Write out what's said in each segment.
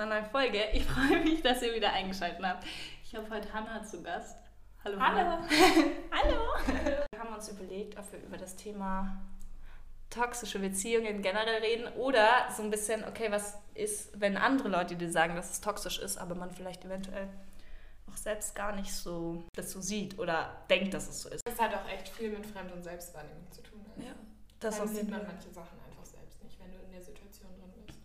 einer neuen Folge. Ich freue mich, dass ihr wieder eingeschaltet habt. Ich habe heute Hannah zu Gast. Hallo. Hallo. Hallo. Wir haben uns überlegt, ob wir über das Thema toxische Beziehungen generell reden oder so ein bisschen, okay, was ist, wenn andere Leute dir sagen, dass es toxisch ist, aber man vielleicht eventuell auch selbst gar nicht so das so sieht oder denkt, dass es so ist. Das hat auch echt viel mit Fremd- und Selbstwahrnehmung zu tun. Also. Ja, das sieht man manche Sachen einfach selbst nicht, wenn du in der Situation drin bist.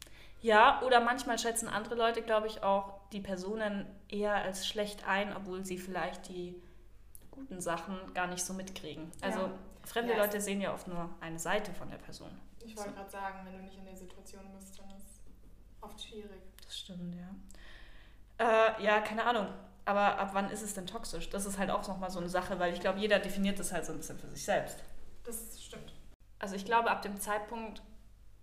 Ja, oder manchmal schätzen andere Leute, glaube ich, auch die Personen eher als schlecht ein, obwohl sie vielleicht die guten Sachen gar nicht so mitkriegen. Also Ja. fremde Ja. Leute sehen ja oft nur eine Seite von der Person. Ich wollte gerade sagen, wenn du nicht in der Situation bist, dann ist es oft schwierig. Das stimmt, ja. Äh, ja, keine Ahnung. Aber ab wann ist es denn toxisch? Das ist halt auch nochmal so eine Sache, weil ich glaube, jeder definiert das halt so ein bisschen für sich selbst. Das stimmt. Also ich glaube, ab dem Zeitpunkt,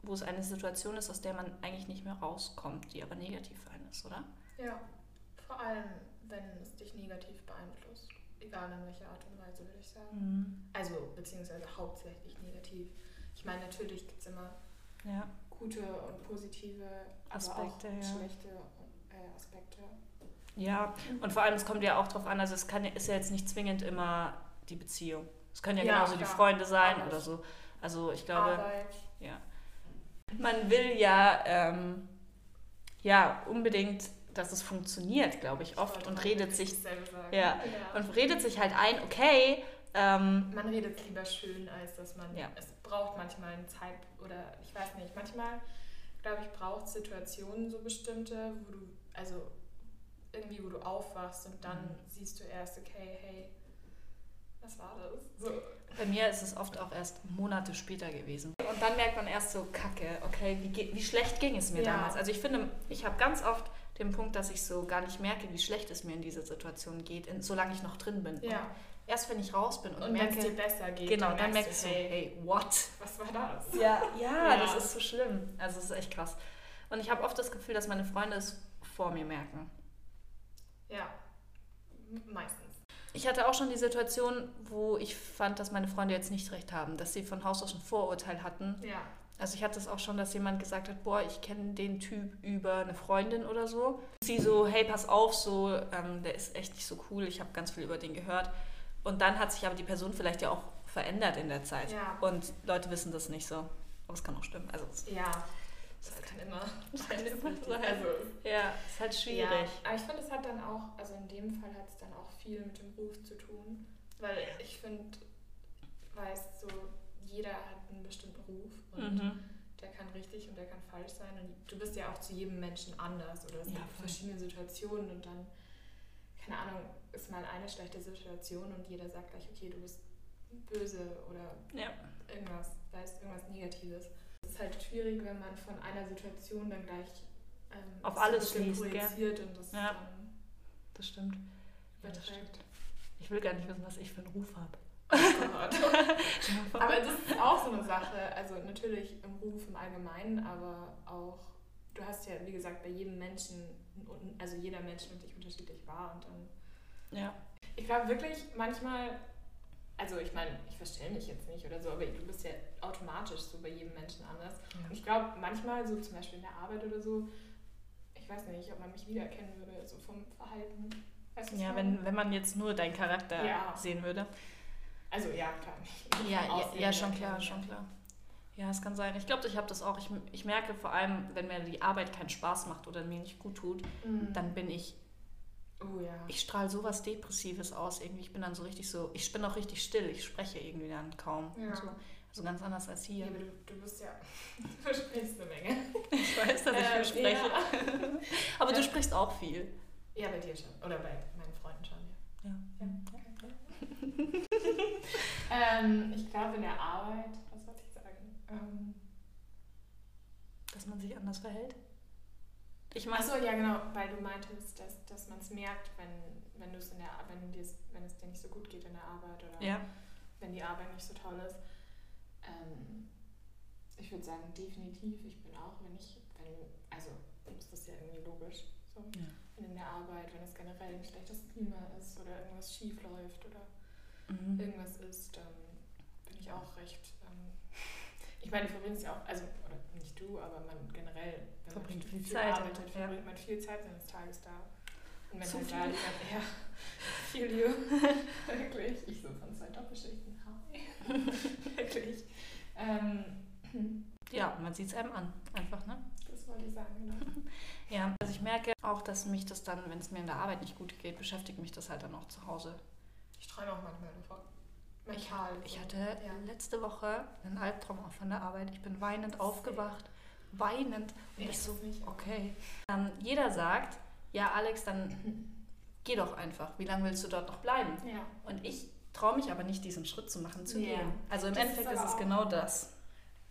wo es eine Situation ist, aus der man eigentlich nicht mehr rauskommt, die aber negativ für einen ist, oder? Ja. Vor allem, wenn es dich negativ beeinflusst. Egal in welcher Art und Weise, würde ich sagen. Also, beziehungsweise hauptsächlich negativ. Ich meine, natürlich gibt es immer Ja. gute und positive Aspekte, aber auch ja. schlechte äh, Aspekte. Ja, und vor allem, es kommt ja auch drauf an, also es kann, ist ja jetzt nicht zwingend immer die Beziehung. Es können ja, Ja, genauso die klar. Freunde sein Alles. oder so. Also ich glaube, Arbeit. ja. Man will ja, ähm, ja unbedingt, dass es funktioniert, glaube ich, oft wollte und redet sich, sagen. ja, und redet sich halt ein, okay, ähm, Man redet lieber schön, als dass man. Ja. Es braucht manchmal eine Zeit oder ich weiß nicht, manchmal, glaube ich, braucht Situationen so bestimmte, wo du, also irgendwie, wo du aufwachst und dann Mhm. siehst du erst, okay, hey, was war das? So. bei mir ist es oft auch erst Monate später gewesen. Dann merkt man erst so, kacke, okay, wie, wie schlecht ging es mir Ja. damals? Also ich finde, ich habe ganz oft den Punkt, dass ich so gar nicht merke, wie schlecht es mir in dieser Situation geht, in, solange ich noch drin bin. Ja. Und erst wenn ich raus bin und, Und wenn es dir merke, besser geht, genau, dann merkst merkst du, hey, hey, what? was war das? Ja, ja, Ja. das ist so schlimm. Also es ist echt krass. Und ich habe oft das Gefühl, dass meine Freunde es vor mir merken. Ja, meistens. Ich hatte auch schon die Situation, wo ich fand, dass meine Freunde jetzt nicht recht haben, dass sie von Haus aus ein Vorurteil hatten. Ja. Also ich hatte es auch schon, dass jemand gesagt hat, boah, ich kenne den Typ über eine Freundin oder so. Sie so, hey, pass auf, so, ähm, der ist echt nicht so cool, ich habe ganz viel über den gehört. Und dann hat sich aber die Person vielleicht ja auch verändert in der Zeit. Ja. Und Leute wissen das nicht so. Aber es kann auch stimmen. Also Ja, ist das halt, kann immer. das kann immer richtig. sein. Also, ja, ist halt schwierig. Ja, aber ich finde, es hat dann auch, also in dem Fall hat es dann auch viel mit dem Ruf zu tun. Weil ich finde, weißt so, jeder hat einen bestimmten Ruf und Mhm. der kann richtig und der kann falsch sein. Und du bist ja auch zu jedem Menschen anders oder es Ja, gibt verschiedene Situationen und dann, keine Ahnung, ist mal eine schlechte Situation und jeder sagt gleich, okay, du bist böse oder Ja. irgendwas, weißt irgendwas Negatives. Es ist halt schwierig, wenn man von einer Situation dann gleich ähm, Auf alles schließt, gell? und das Ja. dann Das stimmt. Ja, das überträgt. Ich will gar nicht wissen, was ich für einen Ruf habe. Oh aber das ist auch so eine Sache. Also natürlich im Ruf im Allgemeinen, aber auch, du hast ja, wie gesagt, bei jedem Menschen, also jeder Mensch nimmt dich unterschiedlich wahr und dann. Ja. Ich glaube wirklich manchmal, also ich meine, ich verstelle mich jetzt nicht oder so, aber du bist ja automatisch so bei jedem Menschen anders. Und ich glaube manchmal, so zum Beispiel in der Arbeit oder so, ich weiß nicht, ob man mich wiedererkennen würde, so vom Verhalten. Weißt du, Ja, wenn, wenn man jetzt nur deinen Charakter Ja. sehen würde. Also ja, klar. nicht Ja, ja, ja, schon klar, ja. schon klar. Ja, es kann sein. Ich glaube, ich habe das auch. Ich, ich merke vor allem, wenn mir die Arbeit keinen Spaß macht oder mir nicht gut tut, Mhm. dann bin ich, Oh ja. ich strahle sowas Depressives aus irgendwie. Ich bin dann so richtig so, ich bin auch richtig still. Ich spreche irgendwie dann kaum. Ja. So. Also ganz anders als hier. Ja, aber du, du bist ja, du sprichst eine Menge. Ich weiß, dass ich viel Ähm, spreche. Ja. Aber du sprichst auch viel. ja, bei dir schon. Oder bei meinen Freunden schon, ja. Ja. ähm, ich glaube in der Arbeit, was wollte ich sagen? Ähm, Dass man sich anders verhält. Ich meine, Achso, ja genau, weil du meintest, dass, dass man es merkt, wenn, wenn, in der, wenn, dir's, wenn es dir nicht so gut geht in der Arbeit oder ja. wenn die Arbeit nicht so toll ist. Ähm, ich würde sagen, definitiv, ich bin auch, wenn ich, wenn, also ist das ja irgendwie logisch, so, Ja. wenn in der Arbeit, wenn es generell ein schlechtes Klima ist oder irgendwas schief läuft oder Mhm. irgendwas ist, dann bin ich auch recht. Ähm, ich meine, du verbringst ja auch, also, oder nicht du, aber man generell, wenn Verbringt man wie viel Zeit, arbeitet, ja. verbringt man viel Zeit seines Tages da. Und wenn Zu halt viel. da, dann, ja, viel you. Wirklich. Ich so von zwei Doppelschichten. Hi. Wirklich. Ähm, Ja, man sieht es einem an, einfach, ne? das wollte ich sagen, genau. Ja, also ich merke auch, dass mich das dann, wenn es mir in der Arbeit nicht gut geht, beschäftigt mich das halt dann auch zu Hause. Ich träume auch manchmal davon. Ich, Mental. ich so. hatte Ja. letzte Woche einen Albtraum auch von der Arbeit. Ich bin weinend aufgewacht. Weinend. Und ich so, okay. Ähm, jeder sagt, ja Alex, dann geh doch einfach. Wie lange willst du dort noch bleiben? Ja. Und ich traue mich aber nicht, diesen Schritt zu machen, zu Ja. gehen. Also im Das ist Endeffekt ist, aber es genau das.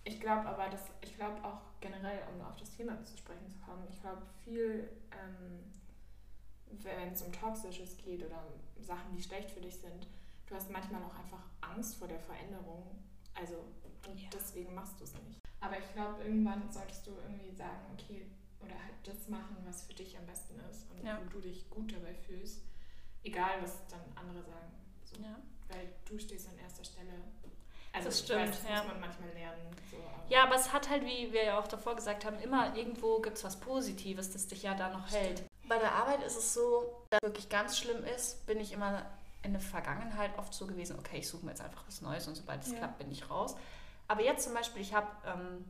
Ich glaube aber, dass ich glaube auch generell, um auf das Thema zu sprechen zu kommen, ich glaube viel, ähm, wenn es um Toxisches geht oder um Sachen, die schlecht für dich sind, du hast manchmal auch einfach Angst vor der Veränderung. Also und Ja. deswegen machst du es nicht. Aber ich glaube, irgendwann solltest du irgendwie sagen, okay, oder halt das machen, was für dich am besten ist und Ja. wo du dich gut dabei fühlst. Egal, was dann andere sagen. So. Ja. Weil du stehst an erster Stelle. Also Das stimmt, weiß, das ja. muss man manchmal lernen. So, aber Ja, aber es hat halt, wie wir ja auch davor gesagt haben, immer irgendwo gibt es was Positives, das dich ja da noch hält. Bei der Arbeit ist es so, dass es wirklich ganz schlimm ist, bin ich immer in der Vergangenheit oft so gewesen, okay, ich suche mir jetzt einfach was Neues und sobald es Ja. klappt, bin ich raus. Aber jetzt zum Beispiel, ich habe ähm,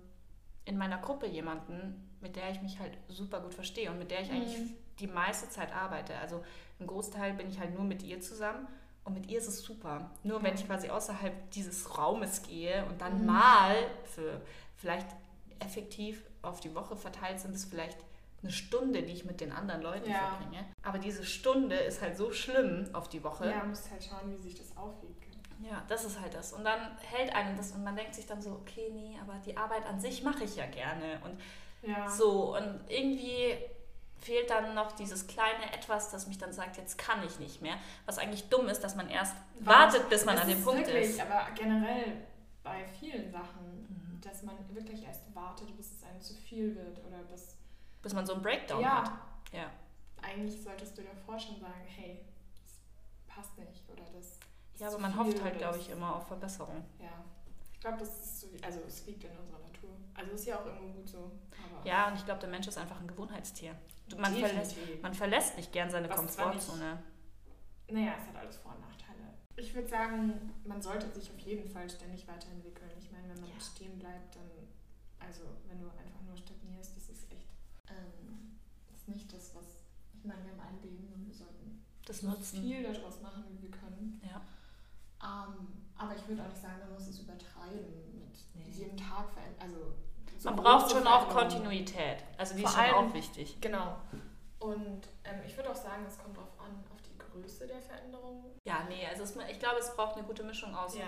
in meiner Gruppe jemanden, mit der ich mich halt super gut verstehe und mit der ich eigentlich Mhm. die meiste Zeit arbeite. Also im Großteil bin ich halt nur mit ihr zusammen und mit ihr ist es super. Nur wenn Ja. ich quasi außerhalb dieses Raumes gehe und dann Mhm. mal für vielleicht effektiv auf die Woche verteilt sind es vielleicht eine Stunde, die ich mit den anderen Leuten Ja. verbringe. Aber diese Stunde ist halt so schlimm auf die Woche. Ja, musst halt schauen, wie sich das aufwiegt. Ja, das ist halt das. Und dann hält einen das und man denkt sich dann so, okay, nee, aber die Arbeit an sich mache ich ja gerne. Und Ja. so, und irgendwie fehlt dann noch dieses kleine Etwas, das mich dann sagt, jetzt kann ich nicht mehr. Was eigentlich dumm ist, dass man erst wartet, bis man Das an dem ist Punkt wirklich, ist. Aber generell bei vielen Sachen, Mhm. dass man wirklich erst wartet, bis es einem zu viel wird oder bis. Bis man so einen Breakdown ja, hat. Ja. eigentlich solltest du davor schon sagen, hey, das passt nicht oder das. ist Ja, aber man hofft halt, glaube ich, immer auf Verbesserung. Ja. Ich glaube, das ist so, also es liegt in unserer Natur. Also ist ja auch irgendwo gut so. Ja, und ich glaube, der Mensch ist einfach ein Gewohnheitstier. Man verlässt, man verlässt nicht gern seine Was zwar nicht- Komfortzone. Naja, es hat alles Vor- und Nachteile. Ich würde sagen, man sollte sich auf jeden Fall ständig weiterentwickeln. Ich meine, wenn man Ja. stehen bleibt, dann, also wenn du einfach nur stagnierst, das ist echt, ähm, ist nicht das, was, ich meine, wir haben ein Leben und wir sollten Das Nutzen. viel daraus machen, wie wir können. Ja. Ähm, aber ich würde auch nicht sagen, man muss es übertreiben mit Nee. jedem Tag verändern. Also, so Man braucht schon auch. Kontinuität. Also die Vor ist schon allem- auch wichtig. Genau. Und ähm, ich würde auch sagen, es kommt darauf an, auf die Größe der Veränderung. Ja, nee, also es, ich glaube, es braucht eine gute Mischung aus Ja.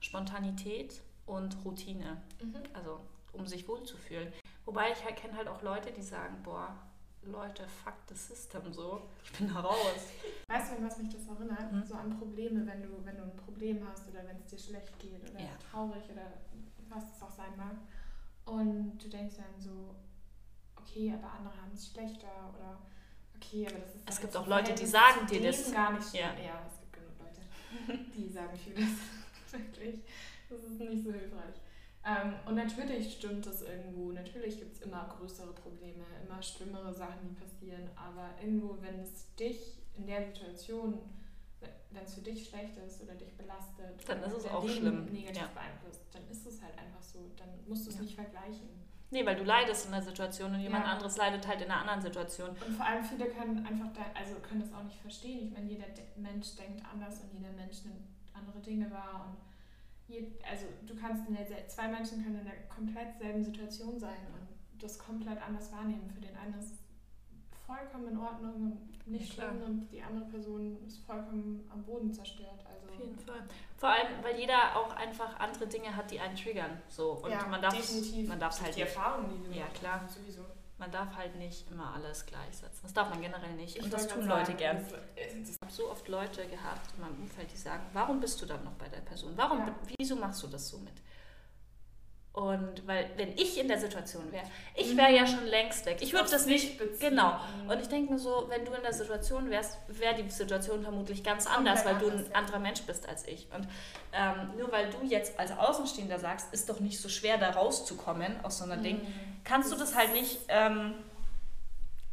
Spontanität und Routine. Mhm. Also um sich wohlzufühlen. Wobei ich halt kenne halt auch Leute, die sagen, boah, Leute, fuck the system so. Ich bin da raus. Weißt du, an was mich das erinnert? Hm. So an Probleme, wenn du, wenn du ein Problem hast oder wenn es dir schlecht geht oder Ja. traurig oder was es auch sein mag. Und du denkst dann so, okay, aber andere haben es schlechter oder okay, aber das ist Es gibt auch Leute, die sagen dir das. gar nicht Ja. Ja. es gibt genug Leute, die sagen vieles. Wirklich. Das ist nicht so hilfreich. Ähm, und natürlich stimmt das irgendwo. Natürlich gibt es immer größere Probleme, immer schlimmere Sachen, die passieren. Aber irgendwo, wenn es dich in der Situation, wenn es für dich schlecht ist oder dich belastet, Dann oder ist es auch Leben schlimm, negativ ja. beeinflusst, dann ist es halt einfach so. Dann musst du es Ja. nicht vergleichen. Nee, weil du leidest in der Situation und jemand Ja. anderes leidet halt in einer anderen Situation. Und vor allem viele können einfach da, also können das auch nicht verstehen. Ich meine, jeder De Mensch denkt anders und jeder Mensch nimmt andere Dinge wahr und also du kannst in der zwei Menschen können in der komplett selben Situation sein und das komplett anders wahrnehmen. Für den einen ist es vollkommen in Ordnung und nicht Ja, schlimm und die andere Person ist vollkommen am Boden zerstört. Also Auf jeden Fall. Vor allem, weil jeder auch einfach andere Dinge hat, die einen triggern. So. Und ja, man darf definitiv. man darf Durch halt die Erfahrung, die du Ja, klar. sowieso. Man darf halt nicht immer alles gleichsetzen. Das darf man generell nicht. Ich und das tun Leute sagen, gern. Ich habe so oft Leute gehabt in meinem Umfeld, die sagen, warum bist du dann noch bei der Person? Warum, Ja. wieso machst du das so mit? Und weil, wenn ich in der Situation wäre, ich wäre ja schon längst weg. Ich würde das nicht, beziehen. genau. Mhm. Und ich denke mir so, wenn du in der Situation wärst, wäre die Situation vermutlich ganz anders, weil du ein anderer Mensch bist als ich. Und ähm, nur weil du jetzt als Außenstehender sagst, ist doch nicht so schwer, da rauszukommen aus so Ding, Mhm. kannst du das halt nicht ähm,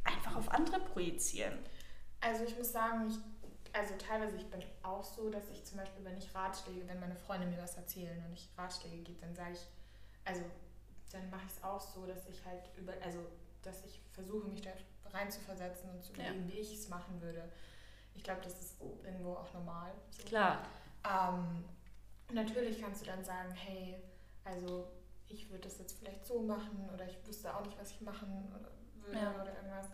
einfach auf andere projizieren. Also ich muss sagen, ich, also teilweise ich bin auch so, dass ich zum Beispiel, wenn ich Ratschläge, wenn meine Freunde mir was erzählen und ich Ratschläge gebe, dann sage ich, also dann mache ich es auch so, dass ich halt über, also dass ich versuche, mich da reinzuversetzen und zu überlegen, ja. wie ich es machen würde. Ich glaube, das ist irgendwo auch normal. So. Klar. Ähm, natürlich kannst du dann sagen, hey, also ich würde das jetzt vielleicht so machen oder ich wüsste auch nicht, was ich machen würde ja. oder irgendwas.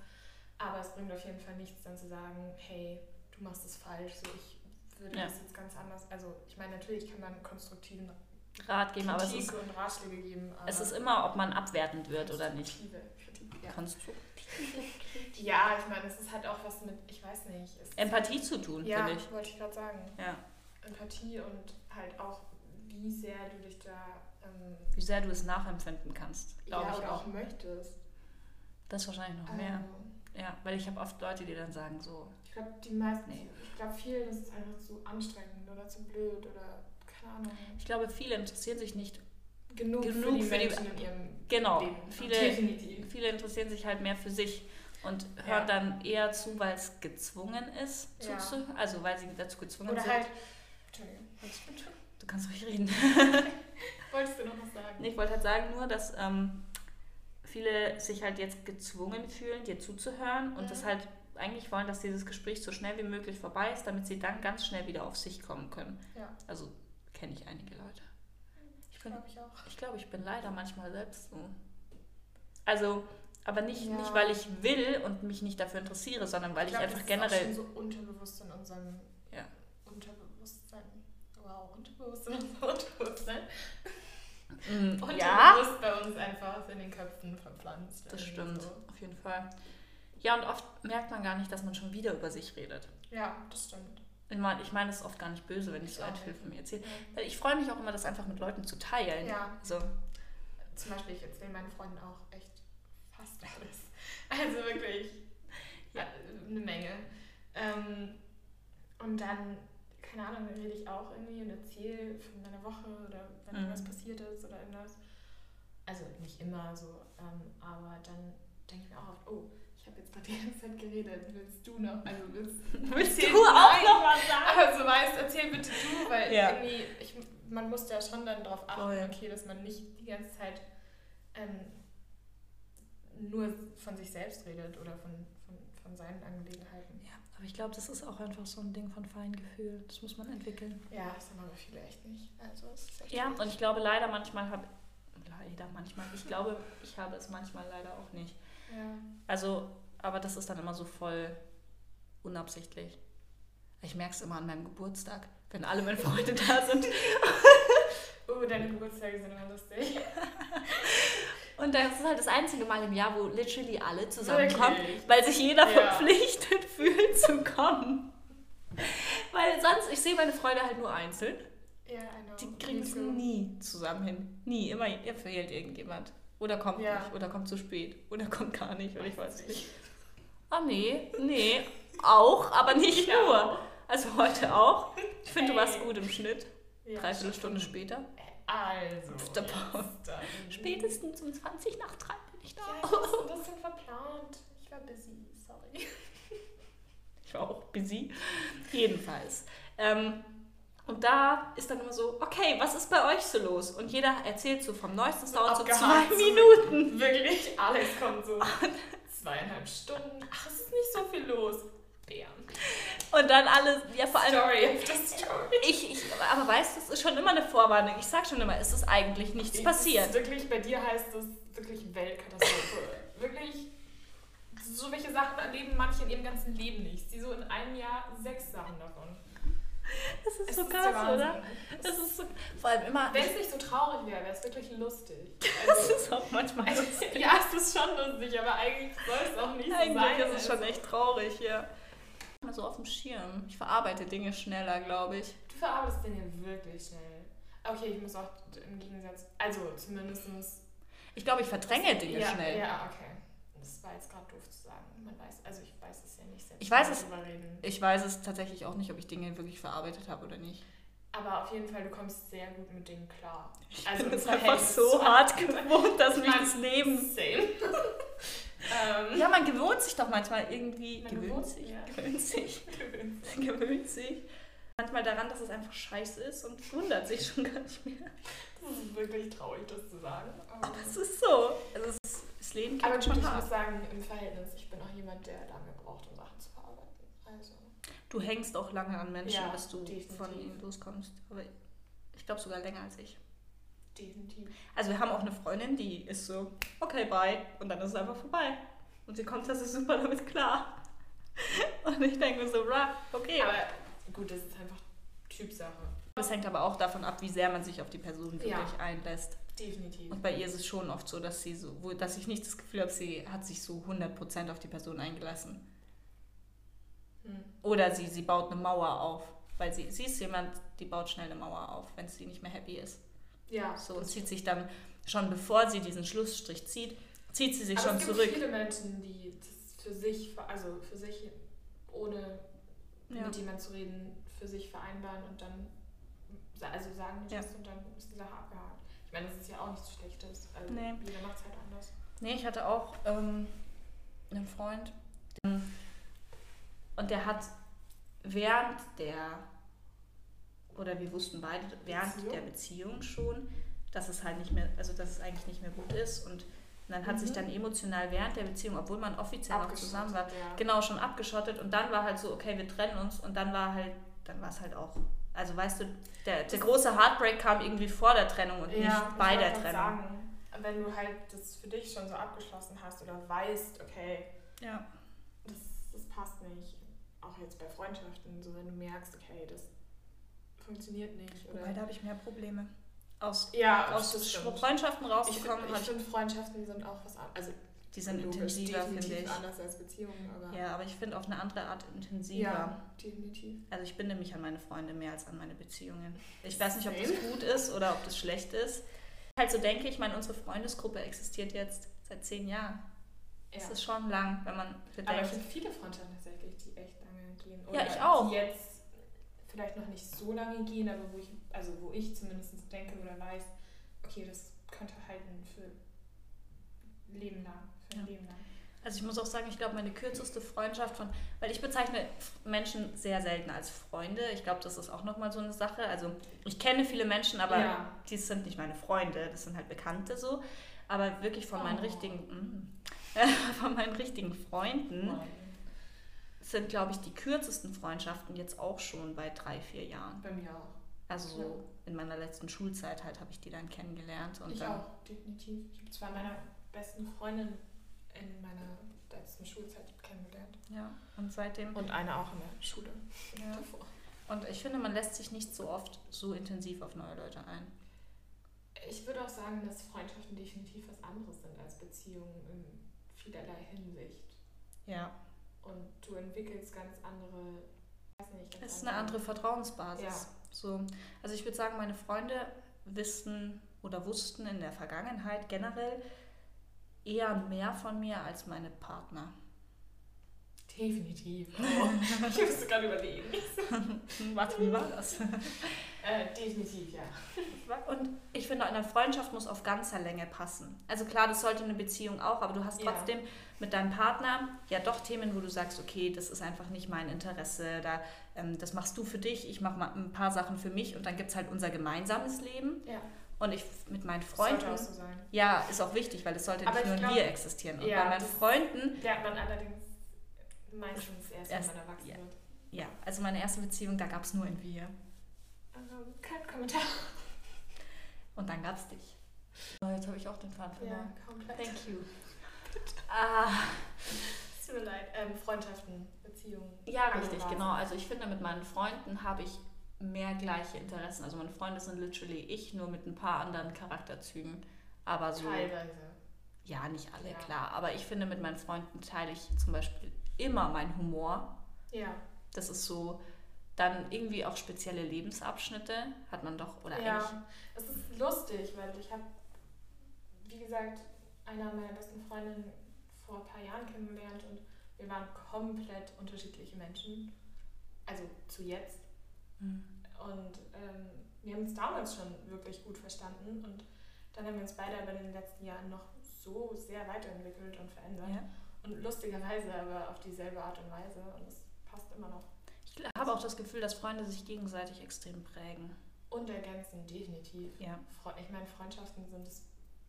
Aber es bringt auf jeden Fall nichts, dann zu sagen, hey, du machst es falsch, so ich würde ja. das jetzt ganz anders. Also ich meine, natürlich kann man konstruktiven Rat geben, Kritik aber es ist, und Ratschläge geben. es ist immer, ob man abwertend wird oder nicht. Kritik, ja. Konstruktive Kritik. Ja, ich meine, es ist halt auch was mit, ich weiß nicht. Empathie zu tun, ja, finde ich. wollte ich gerade sagen. Ja. Empathie und halt auch, wie sehr du dich da... Ähm, wie sehr du es nachempfinden kannst, glaube ja, ich oder auch. auch möchtest. Das wahrscheinlich noch Also, mehr. Ja, weil ich habe oft Leute, die dann sagen so, Ich glaube, die meisten, Nee. ich glaube, vielen ist es einfach zu anstrengend oder zu blöd oder Ahnung. ich glaube, viele interessieren sich nicht, Genug, Genug für die für die- Menschen in ihrem genau, Leben. viele, Definitiv. viele interessieren sich halt mehr für sich und Ja. hören dann eher zu, weil es gezwungen ist, Ja. zuzuhören, also weil sie dazu gezwungen Oder sind. halt. Entschuldigung. Du kannst ruhig reden. Wolltest du noch was sagen? Ich wollte halt sagen nur, dass ähm, viele sich halt jetzt gezwungen fühlen, dir zuzuhören und Mhm. das halt eigentlich wollen, dass dieses Gespräch so schnell wie möglich vorbei ist, damit sie dann ganz schnell wieder auf sich kommen können. Ja. Also kenne ich einige Leute. Ich bin, Glaube ich ich glaube, ich bin leider manchmal selbst so. Also, aber nicht, Ja. nicht, weil ich will und mich nicht dafür interessiere, sondern weil ich, glaub, einfach das Ist generell. auch schon so unterbewusst in unserem Ja. Unterbewusstsein. Wow, unterbewusst in unserem Unterbewusstsein. Mm, Unterbewusst ja, bei uns einfach in den Köpfen verpflanzt. das stimmt, So. auf jeden Fall. Ja, und oft merkt man gar nicht, dass man schon wieder über sich redet. Ja, das stimmt. Ich meine, ich meine, es ist oft gar nicht böse, wenn ich Ich so ein nicht. von mir erzähle. Ja. Weil ich freue mich auch immer, das einfach mit Leuten zu teilen. Ja. So, Zum Beispiel, ich erzähle meinen Freunden auch echt fast alles. Also wirklich Ja. äh, eine Menge. Ähm, und dann, keine Ahnung, dann rede ich auch irgendwie und erzähle von meiner Woche oder wenn Mhm. irgendwas passiert ist oder irgendwas. Also nicht immer so, ähm, aber dann denke ich mir auch oft, oh, ich habe jetzt gerade die ganze Zeit geredet, willst du noch? Also willst, Willst du auch noch was sagen? Aber so weißt, erzähl bitte du, weil Ja. irgendwie, ich, man muss ja schon dann darauf achten, Voll. okay, dass man nicht die ganze Zeit ähm, nur von sich selbst redet oder von, von, von seinen Angelegenheiten. Ja, aber ich glaube, das ist auch einfach so ein Ding von Feingefühl. Das muss man entwickeln. Ja, das haben aber viele echt nicht. Also echt Ja, schwierig. und ich glaube, leider manchmal habe leider manchmal, ich glaube, ich habe es manchmal leider auch nicht. Ja. Also, aber das ist dann immer so voll unabsichtlich. Ich merke es immer an meinem Geburtstag, wenn alle meine Freunde da sind. Oh, deine Geburtstage sind immer lustig. Und das ist halt das einzige Mal im Jahr, wo literally alle zusammenkommen, Wirklich? weil sich jeder Ja. verpflichtet fühlt zu kommen. Weil sonst, ich sehe meine Freunde halt nur einzeln. Ja, know. Die kriegen es nie zusammen hin. Nie. Immer ihr fehlt irgendjemand. Oder kommt Ja. nicht. Oder kommt zu spät. Oder kommt gar nicht. Oder ich weiß es nicht. Ah, nee. Nee. Auch, aber nicht Ja, nur. Also heute auch. Ich finde, du warst Hey. gut im Schnitt. Ja, Dreiviertel. Stunde später. Also. Spätestens um 20 nach 3 bin ich da. Ja, ich war ein bisschen verplant. Ich war busy, sorry. Ich war auch busy. Jedenfalls. Ähm, und da ist dann immer so, okay, was ist bei euch so los? Und jeder erzählt so vom Neuesten, es dauert so zwei. Minuten. Wirklich, alles kommt so. Zweieinhalb Stunden. Ach, es ist nicht so viel los. Bam. Und dann alle, ja vor allem, Story after Story. ich, ich, aber weißt du, es ist schon immer eine Vorwarnung. Ich sag schon immer, es ist eigentlich nichts Es passiert. Wirklich, bei dir heißt es wirklich Weltkatastrophe. wirklich, so welche Sachen erleben manche in ihrem ganzen Leben nicht. Sie so in einem Jahr sechs Sachen davon. Das ist Es so ist krass, Wahnsinn. oder? Das ist so, vor allem immer, Wenn es nicht so traurig wäre, wäre es wirklich lustig. das Also, ist auch manchmal also, lustig. ja, es ist schon lustig, aber eigentlich soll es auch nicht so sein. Eigentlich ist es schon Also, echt traurig, ja. Mal so auf dem Schirm. Ich verarbeite Dinge schneller, glaube ich. Du verarbeitest den ja wirklich schnell. Okay, ich muss auch im Gegensatz, also zumindestens Ich glaube, ich verdränge Dinge ja, schnell. Ja, okay. Das war jetzt gerade doof zu sagen. Man weiß, also ich weiß es ja. Ich weiß es-. Ich weiß es tatsächlich auch nicht, ob ich Dinge wirklich verarbeitet habe oder nicht. Aber auf jeden Fall, du kommst sehr gut mit Dingen klar. Ich Also bin es einfach so hart gewohnt, dass Ich mich das Leben... Ähm, Ja, man gewöhnt sich doch manchmal irgendwie. Man gewöhnt sich. ja. Gewöhnt sich. gewöhnt sich. Manchmal daran, dass es einfach scheiße ist und wundert sich schon gar nicht mehr. Das ist wirklich traurig, das zu sagen. Aber, Aber es ist so. Also es ist, das Leben aber gut, schon ich muss sagen, im Verhältnis, ich bin auch jemand, der lange braucht, um Sachen zu verarbeiten. Also, Du hängst auch lange an Menschen, Ja, bis du definitiv. von ihnen loskommst. Aber ich glaube sogar länger als ich. definitiv. Also wir haben auch eine Freundin, die ist so, okay, bye. Und dann ist es einfach vorbei. Und sie kommt das super damit klar. Und ich denke mir so, rah, okay. Aber gut, das ist einfach Typsache. Das hängt aber auch davon ab, wie sehr man sich auf die Person wirklich Ja. einlässt. Definitiv. Und bei ihr ist es schon oft so, dass sie so, dass ich nicht das Gefühl habe, sie hat sich so 100% auf die Person eingelassen. Hm. Oder sie, sie baut eine Mauer auf. Weil sie, sie ist jemand, die baut schnell eine Mauer auf, wenn sie nicht mehr happy ist. Ja, So und zieht sich dann, schon bevor sie diesen Schlussstrich zieht, zieht sie sich Aber schon es gibt zurück. viele Menschen, die das für sich, also für sich, ohne Ja. mit jemandem zu reden, für sich vereinbaren und dann also sagen die Ja. das und dann ist die Sache abgehakt. Ich meine, das ist ja auch nichts Schlechtes. Also Nee. jeder macht es halt anders. Nee, ich hatte auch ähm, einen Freund ähm, und der hat während der, oder wir wussten beide während Beziehung? der Beziehung schon, dass es halt nicht mehr, also dass es eigentlich nicht mehr gut ist und dann hat sich Mhm. dann emotional während der Beziehung, obwohl man offiziell noch zusammen war, ja. genau schon abgeschottet und dann war halt so, okay, wir trennen uns und dann war halt, dann war es halt auch, also weißt du, der, der große Heartbreak kam irgendwie vor der Trennung und Ja, nicht ich bei der Trennung. Sagen, wenn du halt das für dich schon so abgeschlossen hast oder weißt, okay, Ja. das, das passt nicht. Auch jetzt bei Freundschaften, so wenn du merkst, okay, das funktioniert nicht. Oder Wobei, da habe ich mehr Probleme. Aus, ja, aus. Freundschaften Ich finde, habe ich ich, find, Freundschaften sind auch was anderes. Also die sind logisch, intensiver, finde ich. anders als Beziehungen, aber Ja, aber ich finde auf eine andere Art intensiver. ja, definitiv. Also ich binde mich an meine Freunde mehr als an meine Beziehungen. Ich weiß nicht, ob das gut ist oder ob das schlecht ist. Halt so denke ich, meine, unsere Freundesgruppe existiert jetzt seit zehn Jahren. Ja. Das ist schon lang, wenn man Aber ich bedenkt. finde viele Freundschaften die gehen. Ja, ich auch. Die jetzt vielleicht noch nicht so lange gehen, aber wo ich, also wo ich zumindest denke oder weiß, okay, das könnte halten für Leben lang. Für ein Ja. Leben lang. Also ich muss auch sagen, ich glaube, meine kürzeste Freundschaft von, weil ich bezeichne Menschen sehr selten als Freunde. Ich glaube, das ist auch nochmal so eine Sache. Also ich kenne viele Menschen, aber ja. die sind nicht meine Freunde, das sind halt Bekannte so. Aber wirklich von meinen Oh. richtigen, mm, von meinen richtigen Freunden sind, glaube ich, die kürzesten Freundschaften jetzt auch schon bei drei, vier Jahren. Bei mir auch. Also so in meiner letzten Schulzeit halt habe ich die dann kennengelernt. Und ich dann, auch, definitiv. Ich habe zwei meiner besten Freundinnen in meiner letzten Schulzeit kennengelernt. Ja, und seitdem. Und eine auch in der Schule Ja. davor. Und ich finde, man lässt sich nicht so oft so intensiv auf neue Leute ein. Ich würde auch sagen, dass Freundschaften definitiv was anderes sind als Beziehungen in vielerlei Hinsicht. Ja. Und du entwickelst ganz andere, nicht, ganz Es ist eine andere Vertrauensbasis. Ja. So, also ich würde sagen, meine Freunde wissen oder wussten in der Vergangenheit generell eher mehr von mir als meine Partner. Definitiv. Oh, ich musste gerade überlegen. Warte, wie war das? Äh, definitiv, ja. Und ich finde, eine Freundschaft muss auf ganzer Länge passen. Also klar, das sollte eine Beziehung auch, aber du hast Ja. trotzdem mit deinem Partner ja doch Themen, wo du sagst, okay, das ist einfach nicht mein Interesse, da, ähm, das machst du für dich, ich mache mal ein paar Sachen für mich und dann gibt es halt unser gemeinsames Leben. Ja. Und ich mit meinen Das Freunden, auch so sein. ja, ist auch wichtig, weil es sollte Aber nicht ich nur in glaub- wir existieren. Und Ja, bei meinen das- Freunden, Lernt man allerdings meistens erst, Erst- wenn man erwachsen ja. wird. ja, also meine erste Beziehung, da gab es nur ein wir. Ähm, kein Kommentar. Und dann gab es dich. Oh, jetzt habe ich auch den Faden verloren. Ja, komplett. Thank you. ah, Es tut mir leid. Ähm, Freundschaften, Beziehungen. Ja, richtig, genau. Also ich finde, mit meinen Freunden habe ich mehr gleiche Interessen. Also meine Freunde sind literally ich, nur mit ein paar anderen Charakterzügen. Aber so, Teilweise. ja, nicht alle, Ja. klar. Aber ich finde, mit meinen Freunden teile ich zum Beispiel immer meinen Humor. Ja. Das ist so, dann irgendwie auch spezielle Lebensabschnitte hat man doch, oder eigentlich, Ja, es ist lustig, weil ich habe, wie gesagt, einer meiner besten Freundinnen vor ein paar Jahren kennengelernt und wir waren komplett unterschiedliche Menschen. Also zu jetzt. Hm. Und ähm, wir haben uns damals schon wirklich gut verstanden und dann haben wir uns beide aber in den letzten Jahren noch so sehr weiterentwickelt und verändert. Ja. Und lustigerweise aber auf dieselbe Art und Weise. Und es passt immer noch. Ich habe auch das Gefühl, dass Freunde sich gegenseitig extrem prägen. Und ergänzen, definitiv. Ja. Ich meine, Freundschaften sind das,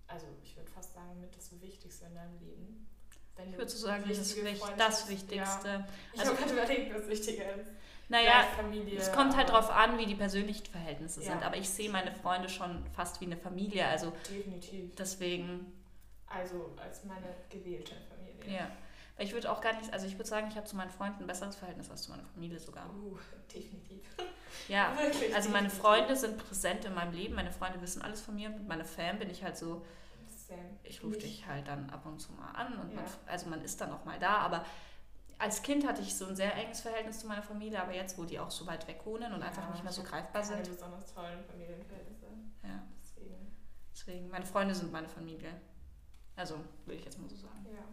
also ich würde fast sagen, mit das Wichtigste in deinem Leben. Wenn Ich würde so sagen, das ist das Wichtigste. Ja. Ich Also- habe gerade überlegt, was wichtiger ist. Naja, Familie, es kommt halt drauf an, wie die persönlichen Verhältnisse Ja. sind. Aber ich sehe meine Freunde schon fast wie eine Familie. Also Definitiv. deswegen, Also als meine gewählte Familie. Ja. Weil Ich würde auch gar nicht, also ich würde sagen, ich habe zu meinen Freunden ein besseres Verhältnis als zu meiner Familie sogar. Uh, definitiv. Ja, Wirklich. also meine. Freunde sind präsent in meinem Leben. Meine Freunde wissen alles von mir. Mit meiner Fan bin ich halt so, ich rufe dich halt dann ab und zu mal an und man, Ja. also man ist dann auch mal da, aber als Kind hatte ich so ein sehr enges Verhältnis zu meiner Familie, aber jetzt, wo die auch so weit weg wohnen und einfach Ja, nicht mehr so greifbar keine sind, besonders tollen Familienverhältnisse. ja, Deswegen. deswegen, meine Freunde sind meine Familie. Also, würde ich jetzt mal so sagen. Ja.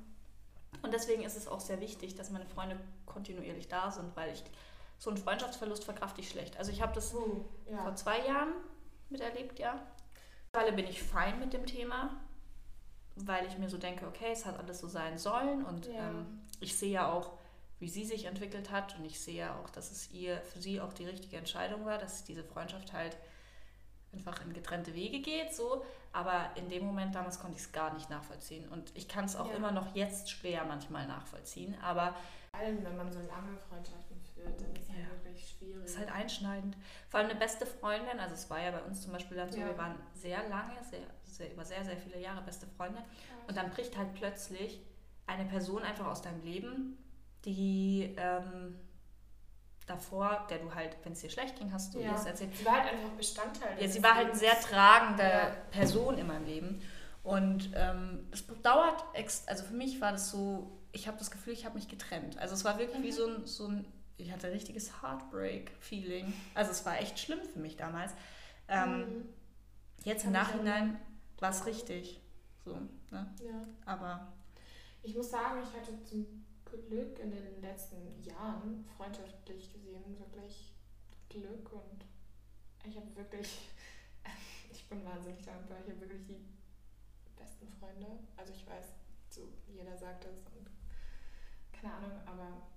Und deswegen ist es auch sehr wichtig, dass meine Freunde kontinuierlich da sind, weil ich so einen Freundschaftsverlust verkraft ich schlecht. Also ich habe das vor ja. zwei Jahren miterlebt, ja. Mittlerweile bin ich fein mit dem Thema, weil ich mir so denke, okay, es hat alles so sein sollen und Ja. ähm, ich sehe ja auch, wie sie sich entwickelt hat und ich sehe ja auch, dass es ihr für sie auch die richtige Entscheidung war, dass diese Freundschaft halt einfach in getrennte Wege geht, so. Aber in dem Moment damals konnte ich es gar nicht nachvollziehen und ich kann es auch Ja. immer noch jetzt schwer manchmal nachvollziehen, aber Vor allem, wenn man so lange Freundschaften führt, dann ist es Ja. halt wirklich schwierig. ist halt einschneidend. Vor allem eine beste Freundin, also es war ja bei uns zum Beispiel dann so, Ja. wir waren sehr lange, sehr, sehr, über sehr, sehr viele Jahre beste Freunde und dann bricht halt plötzlich eine Person einfach aus deinem Leben, die ähm, davor, der du halt, wenn es dir schlecht ging, hast du Ja. das erzählt. Sie war halt einfach Bestandteil. Ja, sie war halt eine sehr tragende Ja. Person in meinem Leben. Und ähm, es dauert, ex also für mich war das so, ich habe das Gefühl, ich habe mich getrennt. Also es war wirklich wie Mhm. so ein, so ein, ich hatte ein richtiges Heartbreak-Feeling. Also es war echt schlimm für mich damals. Ähm, Mhm. Jetzt im Nachhinein war es richtig. So, ne? Ja. Aber Ich muss sagen, ich hatte zum Glück in den letzten Jahren freundschaftlich gesehen wirklich Glück und ich habe wirklich, ich bin wahnsinnig dankbar, ich habe wirklich die besten Freunde. Also ich weiß, so jeder sagt das und keine Ahnung, aber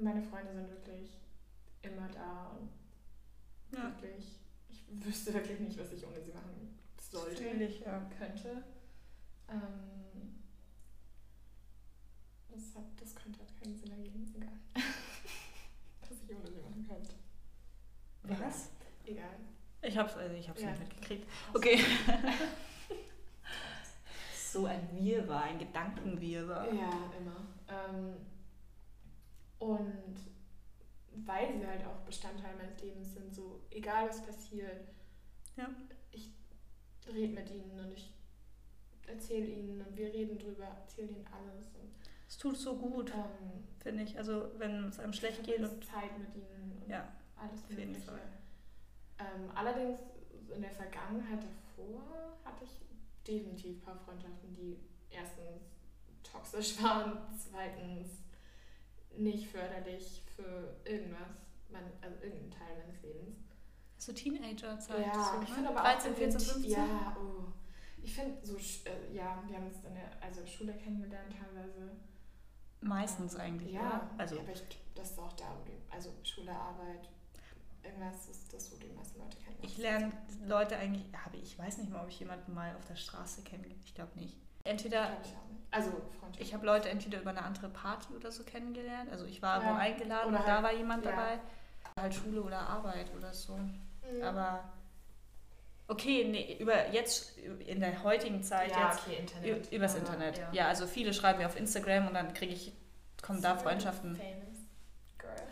meine Freunde sind wirklich immer da und ja, wirklich, ich wüsste wirklich nicht, was ich ohne sie machen sollte fühle ich, ja. könnte. Ähm, das, hat, das könnte halt keinen Sinn ergeben. Egal. Was ich ohne sie machen könnte. Was? Egal. Ich hab's, also ich hab's Ja. nicht mitgekriegt. Okay. so ein Wirrwarr, ein Gedankenwirrwarr. Ja, immer. Ähm, und weil sie halt auch Bestandteil meines Lebens sind, so egal was passiert, Ja. ich rede mit ihnen und ich erzähle ihnen und wir reden drüber, erzählen ihnen alles. Und, Es tut so gut, ähm, finde ich. Also wenn es einem schlecht geht und Zeit mit ihnen und ja, alles auf jeden. Fall. Ähm, allerdings in der Vergangenheit davor hatte ich definitiv ein paar Freundschaften, die erstens toxisch waren, zweitens nicht förderlich für irgendwas, mein, also irgendeinen Teil meines Lebens. so Teenager-Zeit. ja, ich ne? finde aber 13, auch 14, 15. Ja, oh. Ich finde so, äh, ja, wir haben uns in der also Schule kennengelernt teilweise. Meistens eigentlich, ja, oder? Also aber ich, das ist auch da, wo die, also Schule, Arbeit, irgendwas ist das, wo die meisten Leute kennen. ich lerne Leute eigentlich, habe ich weiß nicht mal, ob ich jemanden mal auf der Straße kennengelernt Ich glaube nicht. Entweder ich. Also Freundschaft. Ich habe Leute entweder über eine andere Party oder so kennengelernt. Also ich war Ja. wo eingeladen Oder und da halt- war jemand ja. dabei. Halt Schule oder Arbeit oder so. Mhm. Aber okay, nee, über jetzt in der heutigen Zeit ja, jetzt okay, Internet. übers Internet. Ja. also viele schreiben mir auf Instagram und dann kriege ich kommen da Freundschaften Famous girl.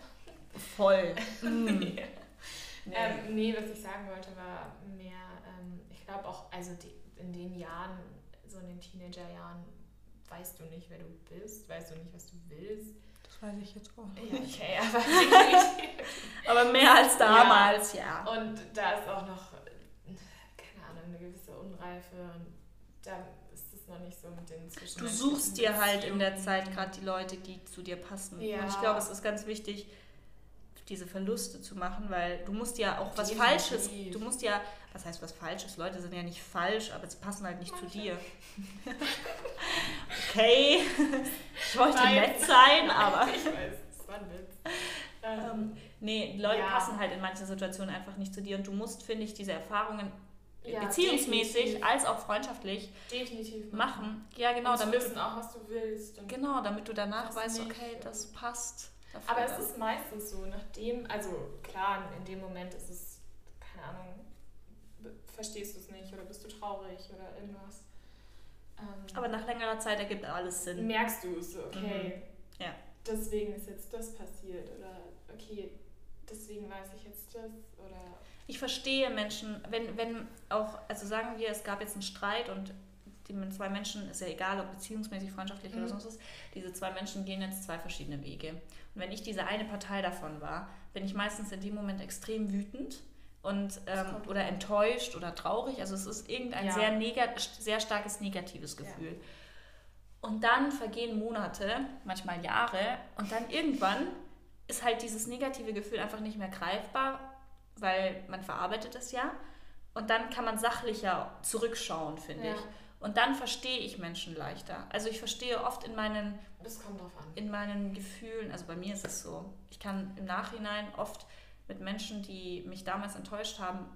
voll. Mm. nee. Nee. Ähm, nee, was ich sagen wollte, war mehr, ähm, ich glaube auch, also die, in den Jahren, so in den Teenagerjahren, weißt du nicht, wer du bist, weißt du nicht, was du willst. das weiß ich jetzt auch Ja, nicht. okay, aber. Aber mehr als damals, ja. Und da ist auch noch, eine gewisse Unreife und da ist es noch nicht so mit den zwischen. Du suchst dir halt in der Zeit gerade die Leute, die zu dir passen. Ja. Und ich glaube, es ist ganz wichtig, diese Verluste zu machen, weil du musst ja auch was Definitiv. Falsches, du musst ja, was heißt was Falsches? Leute sind ja nicht falsch, aber sie passen halt nicht zu dir. okay, ich wollte Nein. nett sein, aber Ich weiß, das war ein Witz. Ähm, ähm, nee, Leute Ja. passen halt in manchen Situationen einfach nicht zu dir und du musst, finde ich, diese Erfahrungen ja, beziehungsmäßig definitiv, als auch freundschaftlich definitiv machen. Ja, genau, und damit wissen auch, was du willst. Genau, damit du danach weißt, nicht, okay, das passt. dafür. Aber es ist meistens so, nachdem, also klar, in dem Moment ist es, keine Ahnung, verstehst du es nicht oder bist du traurig oder irgendwas. Ähm, Aber nach längerer Zeit ergibt alles Sinn. merkst du es, okay, Mhm. Ja. deswegen ist jetzt das passiert oder okay, deswegen weiß ich jetzt das oder Ich verstehe Menschen, wenn, wenn auch, also sagen wir, es gab jetzt einen Streit und die zwei Menschen, ist ja egal, ob beziehungsmäßig, freundschaftlich Mhm. oder sonst was, diese zwei Menschen gehen jetzt zwei verschiedene Wege. Und wenn ich diese eine Partei davon war, bin ich meistens in dem Moment extrem wütend und ähm, oder enttäuscht oder traurig. Also es ist irgendein Ja. sehr, negat sehr starkes negatives Gefühl. Und dann vergehen Monate, manchmal Jahre, und dann irgendwann ist halt dieses negative Gefühl einfach nicht mehr greifbar, weil man verarbeitet es ja. Und dann kann man sachlicher zurückschauen, finde Ja. ich. Und dann verstehe ich Menschen leichter. Also ich verstehe oft in meinen, das kommt drauf an. in meinen Gefühlen, also bei mir ist es so, ich kann im Nachhinein oft mit Menschen, die mich damals enttäuscht haben,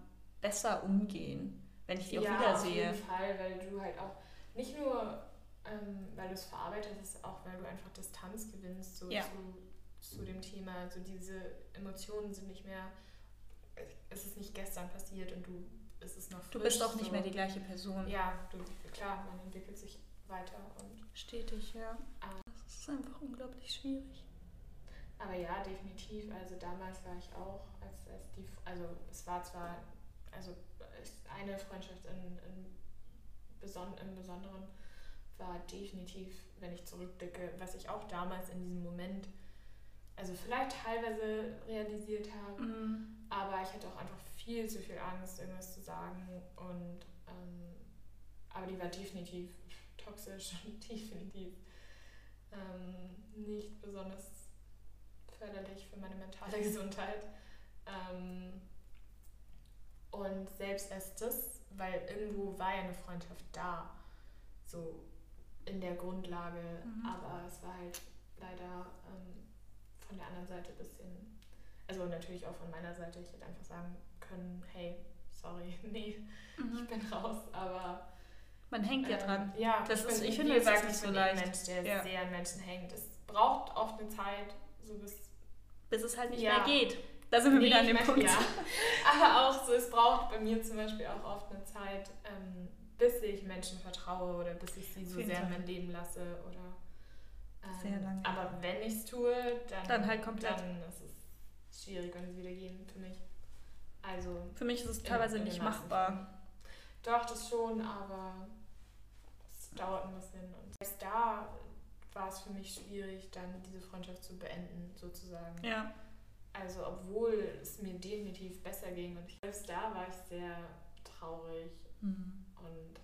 besser umgehen, wenn ich die auch ja, wiedersehe. auf jeden Fall, weil du halt auch nicht nur, ähm, weil du es verarbeitet hast, auch weil du einfach Distanz gewinnst so Ja. zu, zu dem Thema. Also diese Emotionen sind nicht mehr, es ist nicht gestern passiert und du, es ist noch frisch. Du bist auch nicht so. mehr die gleiche Person. Ja, du, klar, man entwickelt sich weiter und Stetig, ja. Ah. Das ist einfach unglaublich schwierig. Aber ja, definitiv. Also damals war ich auch, als, als die, also es war zwar, also eine Freundschaft in, in beson im Besonderen war definitiv, wenn ich zurückblicke, was ich auch damals in diesem Moment, also vielleicht teilweise realisiert habe, Mhm. aber ich hatte auch einfach viel zu viel Angst, irgendwas zu sagen und ähm, aber die war definitiv toxisch und definitiv ähm, nicht besonders förderlich für meine mentale Gesundheit. Ähm, und selbst erst das, weil irgendwo war ja eine Freundschaft da, so in der Grundlage, Mhm. aber es war halt leider ähm, von der anderen Seite ein bisschen, also natürlich auch von meiner Seite, ich hätte einfach sagen können, hey, sorry, nee, ich Mhm. bin raus, aber Man hängt ja ähm, dran. Ja, Das ist- bin, ich wie finde, das ist nicht ich so leicht. ein Mensch, der Ja. sehr an Menschen hängt. Es braucht oft eine Zeit, so bis Bis es halt nicht Ja. mehr geht. Da sind wir Nee, wieder an ich dem mein- Punkt. Ja. Aber auch so, es braucht bei mir zum Beispiel auch oft eine Zeit, ähm, bis ich Menschen vertraue oder bis ich sie so sehr in mein Leben lasse. Oder, Sehr lange. Aber wenn ich es tue, dann, Dann halt komplett. Dann ist es schwierig, wenn sie wieder gehen für mich. Also Für mich ist es teilweise in nicht machbar. Doch, das schon, aber es dauert ein bisschen. Und selbst da war es für mich schwierig, dann diese Freundschaft zu beenden, sozusagen. Ja. Also obwohl es mir definitiv besser ging und selbst da war ich sehr traurig Mhm. und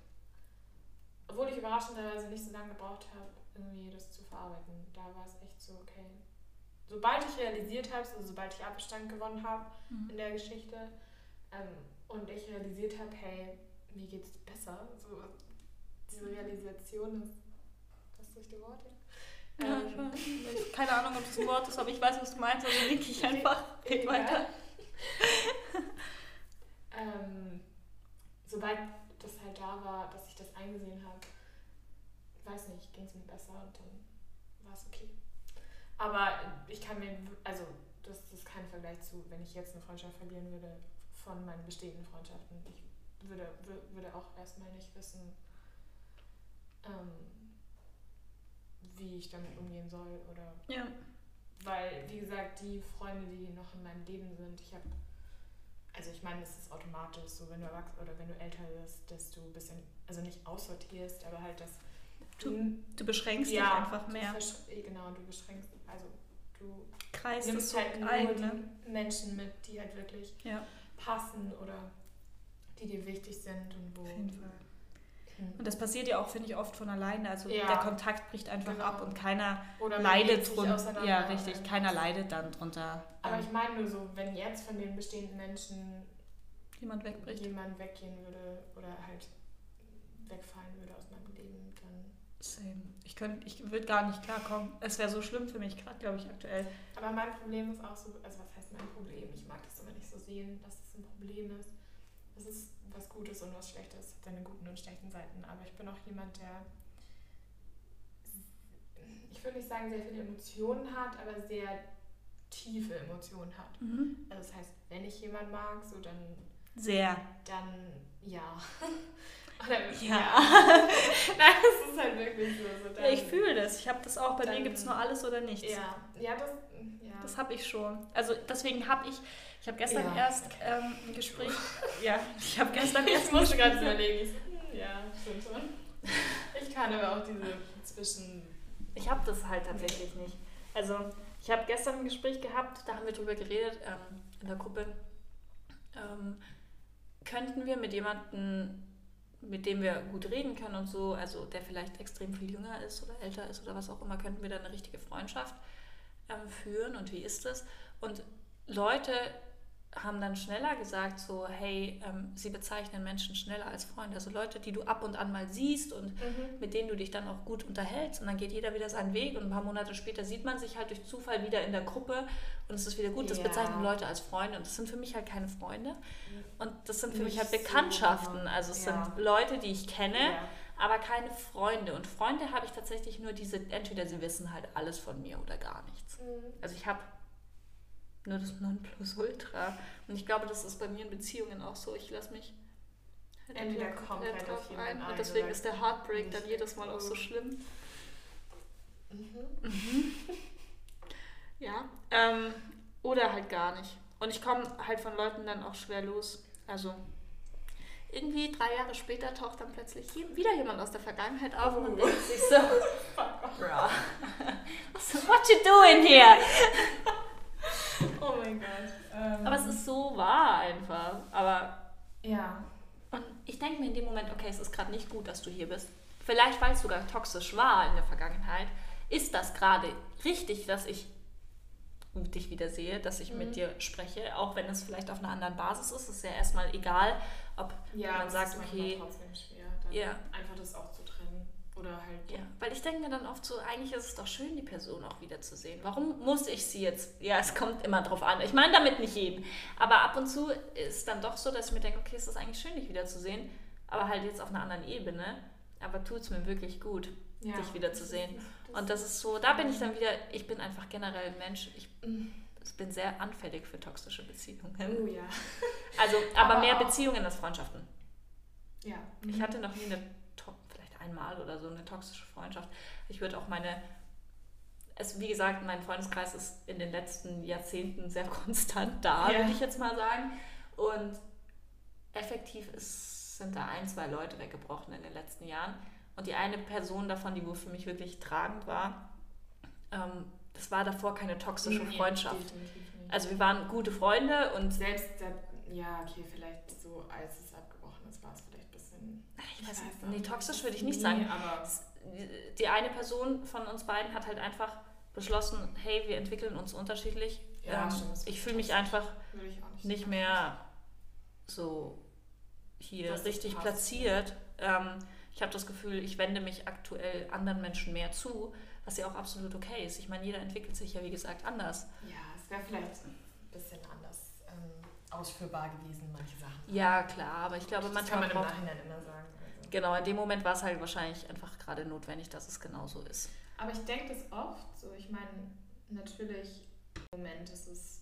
obwohl ich überraschenderweise nicht so lange gebraucht habe, irgendwie das zu verarbeiten, da war es echt so, okay. Sobald ich realisiert habe, also sobald ich Abstand gewonnen habe Mhm. in der Geschichte ähm, und ich realisiert habe, hey, mir geht's besser, so diese Realisation ist, das richtige Wort hier? Ja, weiß. Ich- Keine Ahnung, ob das ein Wort ist, aber ich weiß, was du meinst, also link ich einfach. Red weiter. ähm, sobald das halt da war, dass ich das eingesehen habe, weiß nicht, ging es mir besser und dann war es okay. Aber ich kann mir, also das, das ist kein Vergleich zu, wenn ich jetzt eine Freundschaft verlieren würde von meinen bestehenden Freundschaften. Ich würde, wür- würde auch erstmal nicht wissen, ähm, wie ich damit umgehen soll oder Ja. weil, wie gesagt, die Freunde, die noch in meinem Leben sind, ich habe, also ich meine, es ist automatisch so, wenn du erwachsen oder wenn du älter bist, dass du ein bisschen, also nicht aussortierst, aber halt das Du- Du beschränkst dich ja, einfach du mehr. versch- eh, genau, du beschränkst, also du Kreist es nimmst so halt nur ein, ne? die Menschen mit, die halt wirklich Ja, passen oder die dir wichtig sind und wo auf jeden Fall. Mhm. Und das passiert ja auch, finde ich, oft von alleine. Also ja. der Kontakt bricht einfach genau. ab und keiner leidet drunter. Ja, richtig. Keiner leidet dann drunter. Aber ähm. ich meine nur so, wenn jetzt von den bestehenden Menschen jemand wegbricht. Jemand weggehen würde oder halt wegfallen würde aus meinem Leben, dann. Same. Ich, könnt, ich würde gar nicht klarkommen. Es wäre so schlimm für mich, gerade glaube ich aktuell. Aber mein Problem ist auch so, also was heißt mein Problem? Ich mag das immer nicht so sehen, dass es ein Problem ist. Es ist was Gutes und was Schlechtes, hat seine guten und schlechten Seiten. Aber ich bin auch jemand, der, ich würde nicht sagen, sehr viele Emotionen hat, aber sehr tiefe Emotionen hat. Mhm. Also das heißt, wenn ich jemanden mag, so dann sehr. Dann ja. Ja. ja. Nein, das ist halt wirklich so. ja, ich fühle das. Ich habe das auch. Bei dann, mir gibt es nur alles oder nichts. Ja, ja das, ja. das habe ich schon. Also deswegen habe ich, ich habe gestern ja. erst ähm, ein Gespräch. ja, ich habe gestern erst. Ich musste gerade überlegen. Ja, stimmt schon. Ich kann aber auch diese zwischen. Ich habe das halt tatsächlich nicht. Also ich habe gestern ein Gespräch gehabt, da haben wir drüber geredet ähm, in der Gruppe. Ähm, könnten wir mit jemandem, mit dem wir gut reden können und so, also der vielleicht extrem viel jünger ist oder älter ist oder was auch immer, könnten wir dann eine richtige Freundschaft ähm, führen und wie ist das? Und Leute haben dann schneller gesagt, so, hey, ähm, sie bezeichnen Menschen schneller als Freunde. Also Leute, die du ab und an mal siehst und mhm. mit denen du dich dann auch gut unterhältst. Und dann geht jeder wieder seinen Weg und ein paar Monate später sieht man sich halt durch Zufall wieder in der Gruppe und es ist wieder gut. Das ja. bezeichnen Leute als Freunde und das sind für mich halt keine Freunde. Und das sind für Nicht mich halt Bekanntschaften. So, also es ja. sind Leute, die ich kenne. Ja. Aber keine Freunde. Und Freunde habe ich tatsächlich nur diese, entweder sie wissen halt alles von mir oder gar nichts. Mhm. Also ich habe nur das Nonplusultra. Und ich glaube, das ist bei mir in Beziehungen auch so. Ich lasse mich halt entweder komplett halt drauf ein. Und deswegen ist der Heartbreak dann jedes Mal auch so schlimm. Mhm. Mhm. ja. Ähm, oder halt gar nicht. Und ich komme halt von Leuten dann auch schwer los. Also irgendwie drei Jahre später taucht dann plötzlich wieder jemand aus der Vergangenheit auf und man oh. denkt sich so, bro, so, what you doing here? oh mein Gott. Ähm. Aber es ist so wahr einfach. Aber. Ja. Und ich denke mir in dem Moment, okay, es ist gerade nicht gut, dass du hier bist. Vielleicht, weil es sogar toxisch war in der Vergangenheit, ist das gerade richtig, dass ich dich wieder sehe, dass ich mhm. mit dir spreche, auch wenn es vielleicht auf einer anderen Basis ist. Es ist ja erstmal egal, ob ja, man sagt, okay. Ja, trotzdem schwer, ja. einfach das auch zu oder halt. Ja, weil ich denke mir dann oft so, eigentlich ist es doch schön, die Person auch wiederzusehen. Warum muss ich sie jetzt? Ja, es kommt immer drauf an. Ich meine damit nicht jeden. Aber ab und zu ist dann doch so, dass ich mir denke, okay, es ist eigentlich schön, dich wiederzusehen. Aber halt jetzt auf einer anderen Ebene. Aber tut es mir wirklich gut, ja. dich wiederzusehen. und das ist so, da bin ich dann wieder, ich bin einfach generell ein Mensch. Ich mhm. bin sehr anfällig für toxische Beziehungen. Oh ja. Also, aber, aber mehr Beziehungen als Freundschaften. Ja. Ich mhm. hatte noch nie eine einmal oder so eine toxische Freundschaft. Ich würde auch meine, es, wie gesagt, mein Freundeskreis ist in den letzten Jahrzehnten sehr konstant da, ja. würde ich jetzt mal sagen. Und effektiv ist, sind da ein, zwei Leute weggebrochen in den letzten Jahren. Und die eine Person davon, die wohl für mich wirklich tragend war, ähm, das war davor keine toxische nee, Freundschaft. Also wir waren gute Freunde und selbst, der, ja, okay, vielleicht so als es ich weiß nicht, nee, toxisch würde ich nicht sagen. Nee, die eine Person von uns beiden hat halt einfach beschlossen, hey, wir entwickeln uns unterschiedlich. Ja, ähm, ich fühle mich einfach nicht, nicht mehr so hier das richtig platziert. Ähm, ich habe das Gefühl, ich wende mich aktuell anderen Menschen mehr zu, was ja auch absolut okay ist. Ich meine, jeder entwickelt sich ja, wie gesagt, anders. Ja, es wäre vielleicht ein bisschen anders ähm, ausführbar gewesen, manche Sachen. Ja, klar, aber ich glaube, das manchmal. kann man im Nachhinein immer sagen. Genau, in dem Moment war es halt wahrscheinlich einfach gerade notwendig, dass es genauso ist. Aber ich denke das oft so. Ich meine, natürlich im Moment ist es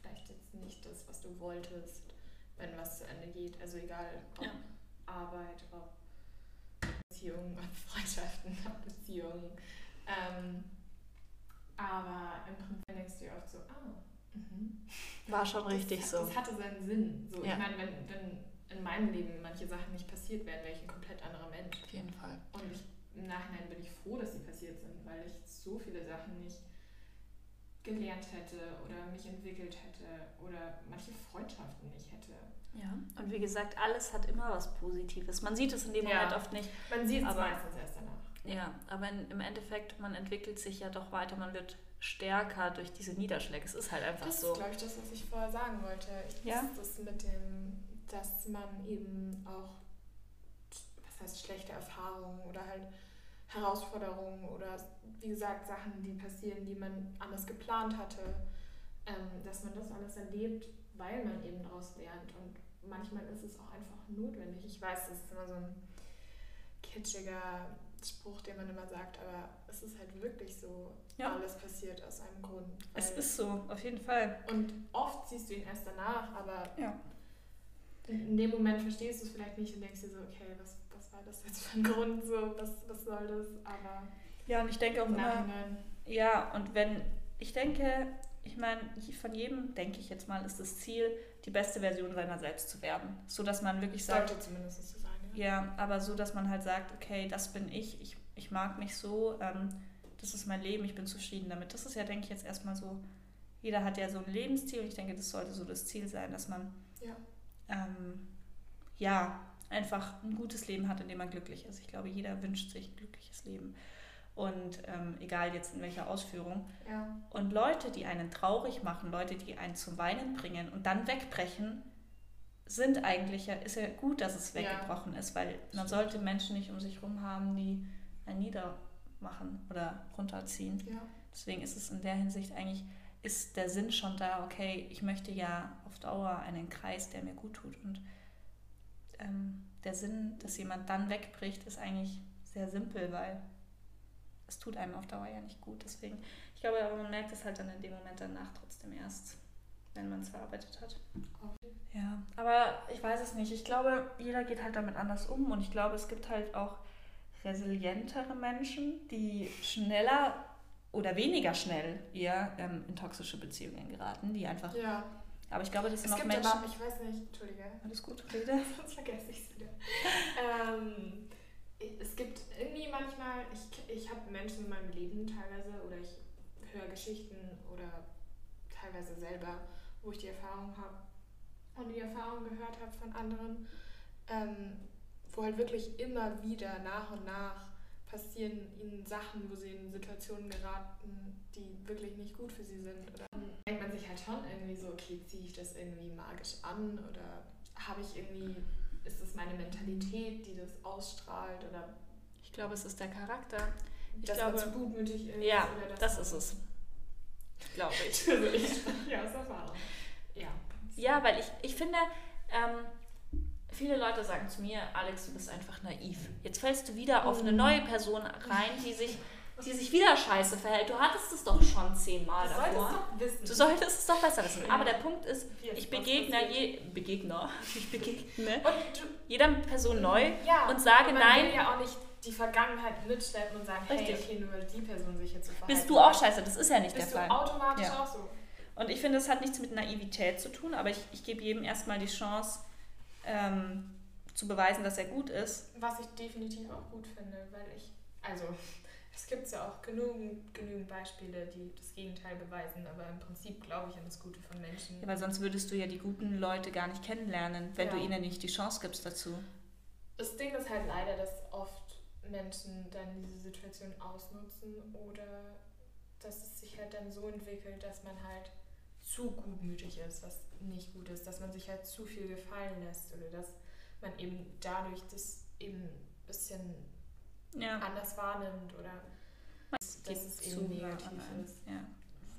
vielleicht jetzt nicht das, was du wolltest, wenn was zu Ende geht. Also egal, ob ja. Arbeit, ob Beziehungen, ob Freundschaften, ob Beziehungen. Ähm, aber im Prinzip denkst du dir oft so, ah, mhm. war schon richtig das, so. Das hatte seinen Sinn. So, ja. Ich meine, wenn, wenn in meinem Leben manche Sachen nicht passiert wären, wäre ich ein komplett anderer Mensch. Auf jeden Fall. Und ich, im Nachhinein bin ich froh, dass sie passiert sind, weil ich so viele Sachen nicht gelernt hätte oder mich entwickelt hätte oder manche Freundschaften nicht hätte. Ja, und wie gesagt, alles hat immer was Positives. Man sieht es in dem Ja. Moment oft nicht. Man sieht es meistens erst danach. Ja, aber in, im Endeffekt, man entwickelt sich ja doch weiter, man wird stärker durch diese Niederschläge. Es ist halt einfach Das so. ist, glaube ich, das, was ich vorher sagen wollte. Ich, Ja. das, das mit dem, dass man eben auch, was heißt, schlechte Erfahrungen oder halt Herausforderungen oder wie gesagt Sachen, die passieren, die man anders geplant hatte, ähm, dass man das alles erlebt, weil man eben daraus lernt. Und manchmal ist es auch einfach notwendig. Ich weiß, das ist immer so ein kitschiger Spruch, den man immer sagt, aber es ist halt wirklich so, Ja. alles passiert aus einem Grund. Es ist so, auf jeden Fall. und oft siehst du ihn erst danach, aber Ja. In dem Moment verstehst du es vielleicht nicht und denkst dir so, okay, was, was war das jetzt für ein Grund, so, was, was soll das? Aber Ja, und ich denke auch im immer, ja, und wenn, ich denke, ich meine, von jedem, denke ich jetzt mal, ist das Ziel, die beste Version seiner selbst zu werden. So, dass man wirklich sagt, sollte zumindest so sein. Ja. Ja, aber so, dass man halt sagt, okay, das bin ich, ich, ich mag mich so, ähm, das ist mein Leben, ich bin zufrieden damit. Das ist ja, denke ich, jetzt erstmal so, jeder hat ja so ein Lebensziel und ich denke, das sollte so das Ziel sein, dass man Ja. Ähm, ja einfach ein gutes Leben hat, in dem man glücklich ist. Ich glaube, jeder wünscht sich ein glückliches Leben. Und ähm, egal jetzt in welcher Ausführung. Ja. Und Leute, die einen traurig machen, Leute, die einen zum Weinen bringen und dann wegbrechen, sind eigentlich ja, ist ja gut, dass es Ja. weggebrochen ist, weil man sollte Menschen nicht um sich herum haben, die einen niedermachen oder runterziehen. ja. Deswegen ist es in der Hinsicht eigentlich, ist der Sinn schon da, okay, ich möchte ja auf Dauer einen Kreis, der mir gut tut. Und ähm, der Sinn, dass jemand dann wegbricht, ist eigentlich sehr simpel, weil es tut einem auf Dauer ja nicht gut. Deswegen, ich glaube, aber man merkt es halt dann in dem Moment danach trotzdem erst, wenn man es verarbeitet hat. Ja, aber ich weiß es nicht. Ich glaube, jeder geht halt damit anders um und ich glaube, es gibt halt auch resilientere Menschen, die schneller oder weniger schnell eher ähm, in toxische Beziehungen geraten, die einfach. ja. Aber ich glaube, das sind Es auch gibt Menschen. aber, ich weiß nicht, Entschuldige, Alles gut, Rede. sonst vergesse ich es wieder. ähm, es gibt irgendwie manchmal, ich, ich habe Menschen in meinem Leben teilweise oder ich höre Geschichten oder teilweise selber, wo ich die Erfahrung habe und die Erfahrung gehört habe von anderen, ähm, wo halt wirklich immer wieder nach und nach passieren ihnen Sachen, wo sie in Situationen geraten, die wirklich nicht gut für sie sind. Oder dann denkt man sich halt schon irgendwie so, okay, ziehe ich das irgendwie magisch an oder habe ich irgendwie, ist das meine Mentalität, die das ausstrahlt oder Ich glaube, es ist der Charakter. Ich dass glaube, man zu gutmütig ist? ja, das man- ist es. Glaube ich. Ich spreche aus Erfahrung. Ja. Ja, weil ich, ich finde, ähm, viele Leute sagen zu mir, Alex, du bist einfach naiv. Jetzt fällst du wieder auf eine Mhm. neue Person rein, die sich, die sich wieder scheiße verhält. Du hattest es doch schon zehnmal Du solltest davor. wissen. Du solltest es doch besser wissen. Aber der Punkt ist, ich begegne je, Begegner, ich begegne Und du, jeder Person neu ja, und sage man nein. will ja auch nicht die Vergangenheit mitschleppen und sagen, hey, Richtig. okay, nur die Person sich jetzt so verhalten Bist du auch scheiße? Das ist ja nicht Bist der du Fall. automatisch Ja. auch so. Und ich finde, es hat nichts mit Naivität zu tun, aber ich, ich gebe jedem erstmal die Chance, ähm, zu beweisen, dass er gut ist. Was ich definitiv auch gut finde, weil ich, also es gibt ja auch genügend, genügend Beispiele, die das Gegenteil beweisen, aber im Prinzip glaube ich an das Gute von Menschen. Ja, weil sonst würdest du ja die guten Leute gar nicht kennenlernen, wenn Ja. du ihnen nicht die Chance gibst dazu. Das Ding ist halt leider, dass oft Menschen dann diese Situation ausnutzen oder dass es sich halt dann so entwickelt, dass man halt zu gutmütig ist, was nicht gut ist, dass man sich halt zu viel gefallen lässt oder dass man eben dadurch das eben ein bisschen Ja. anders wahrnimmt oder dass Geht es eben negativ ist. Ja.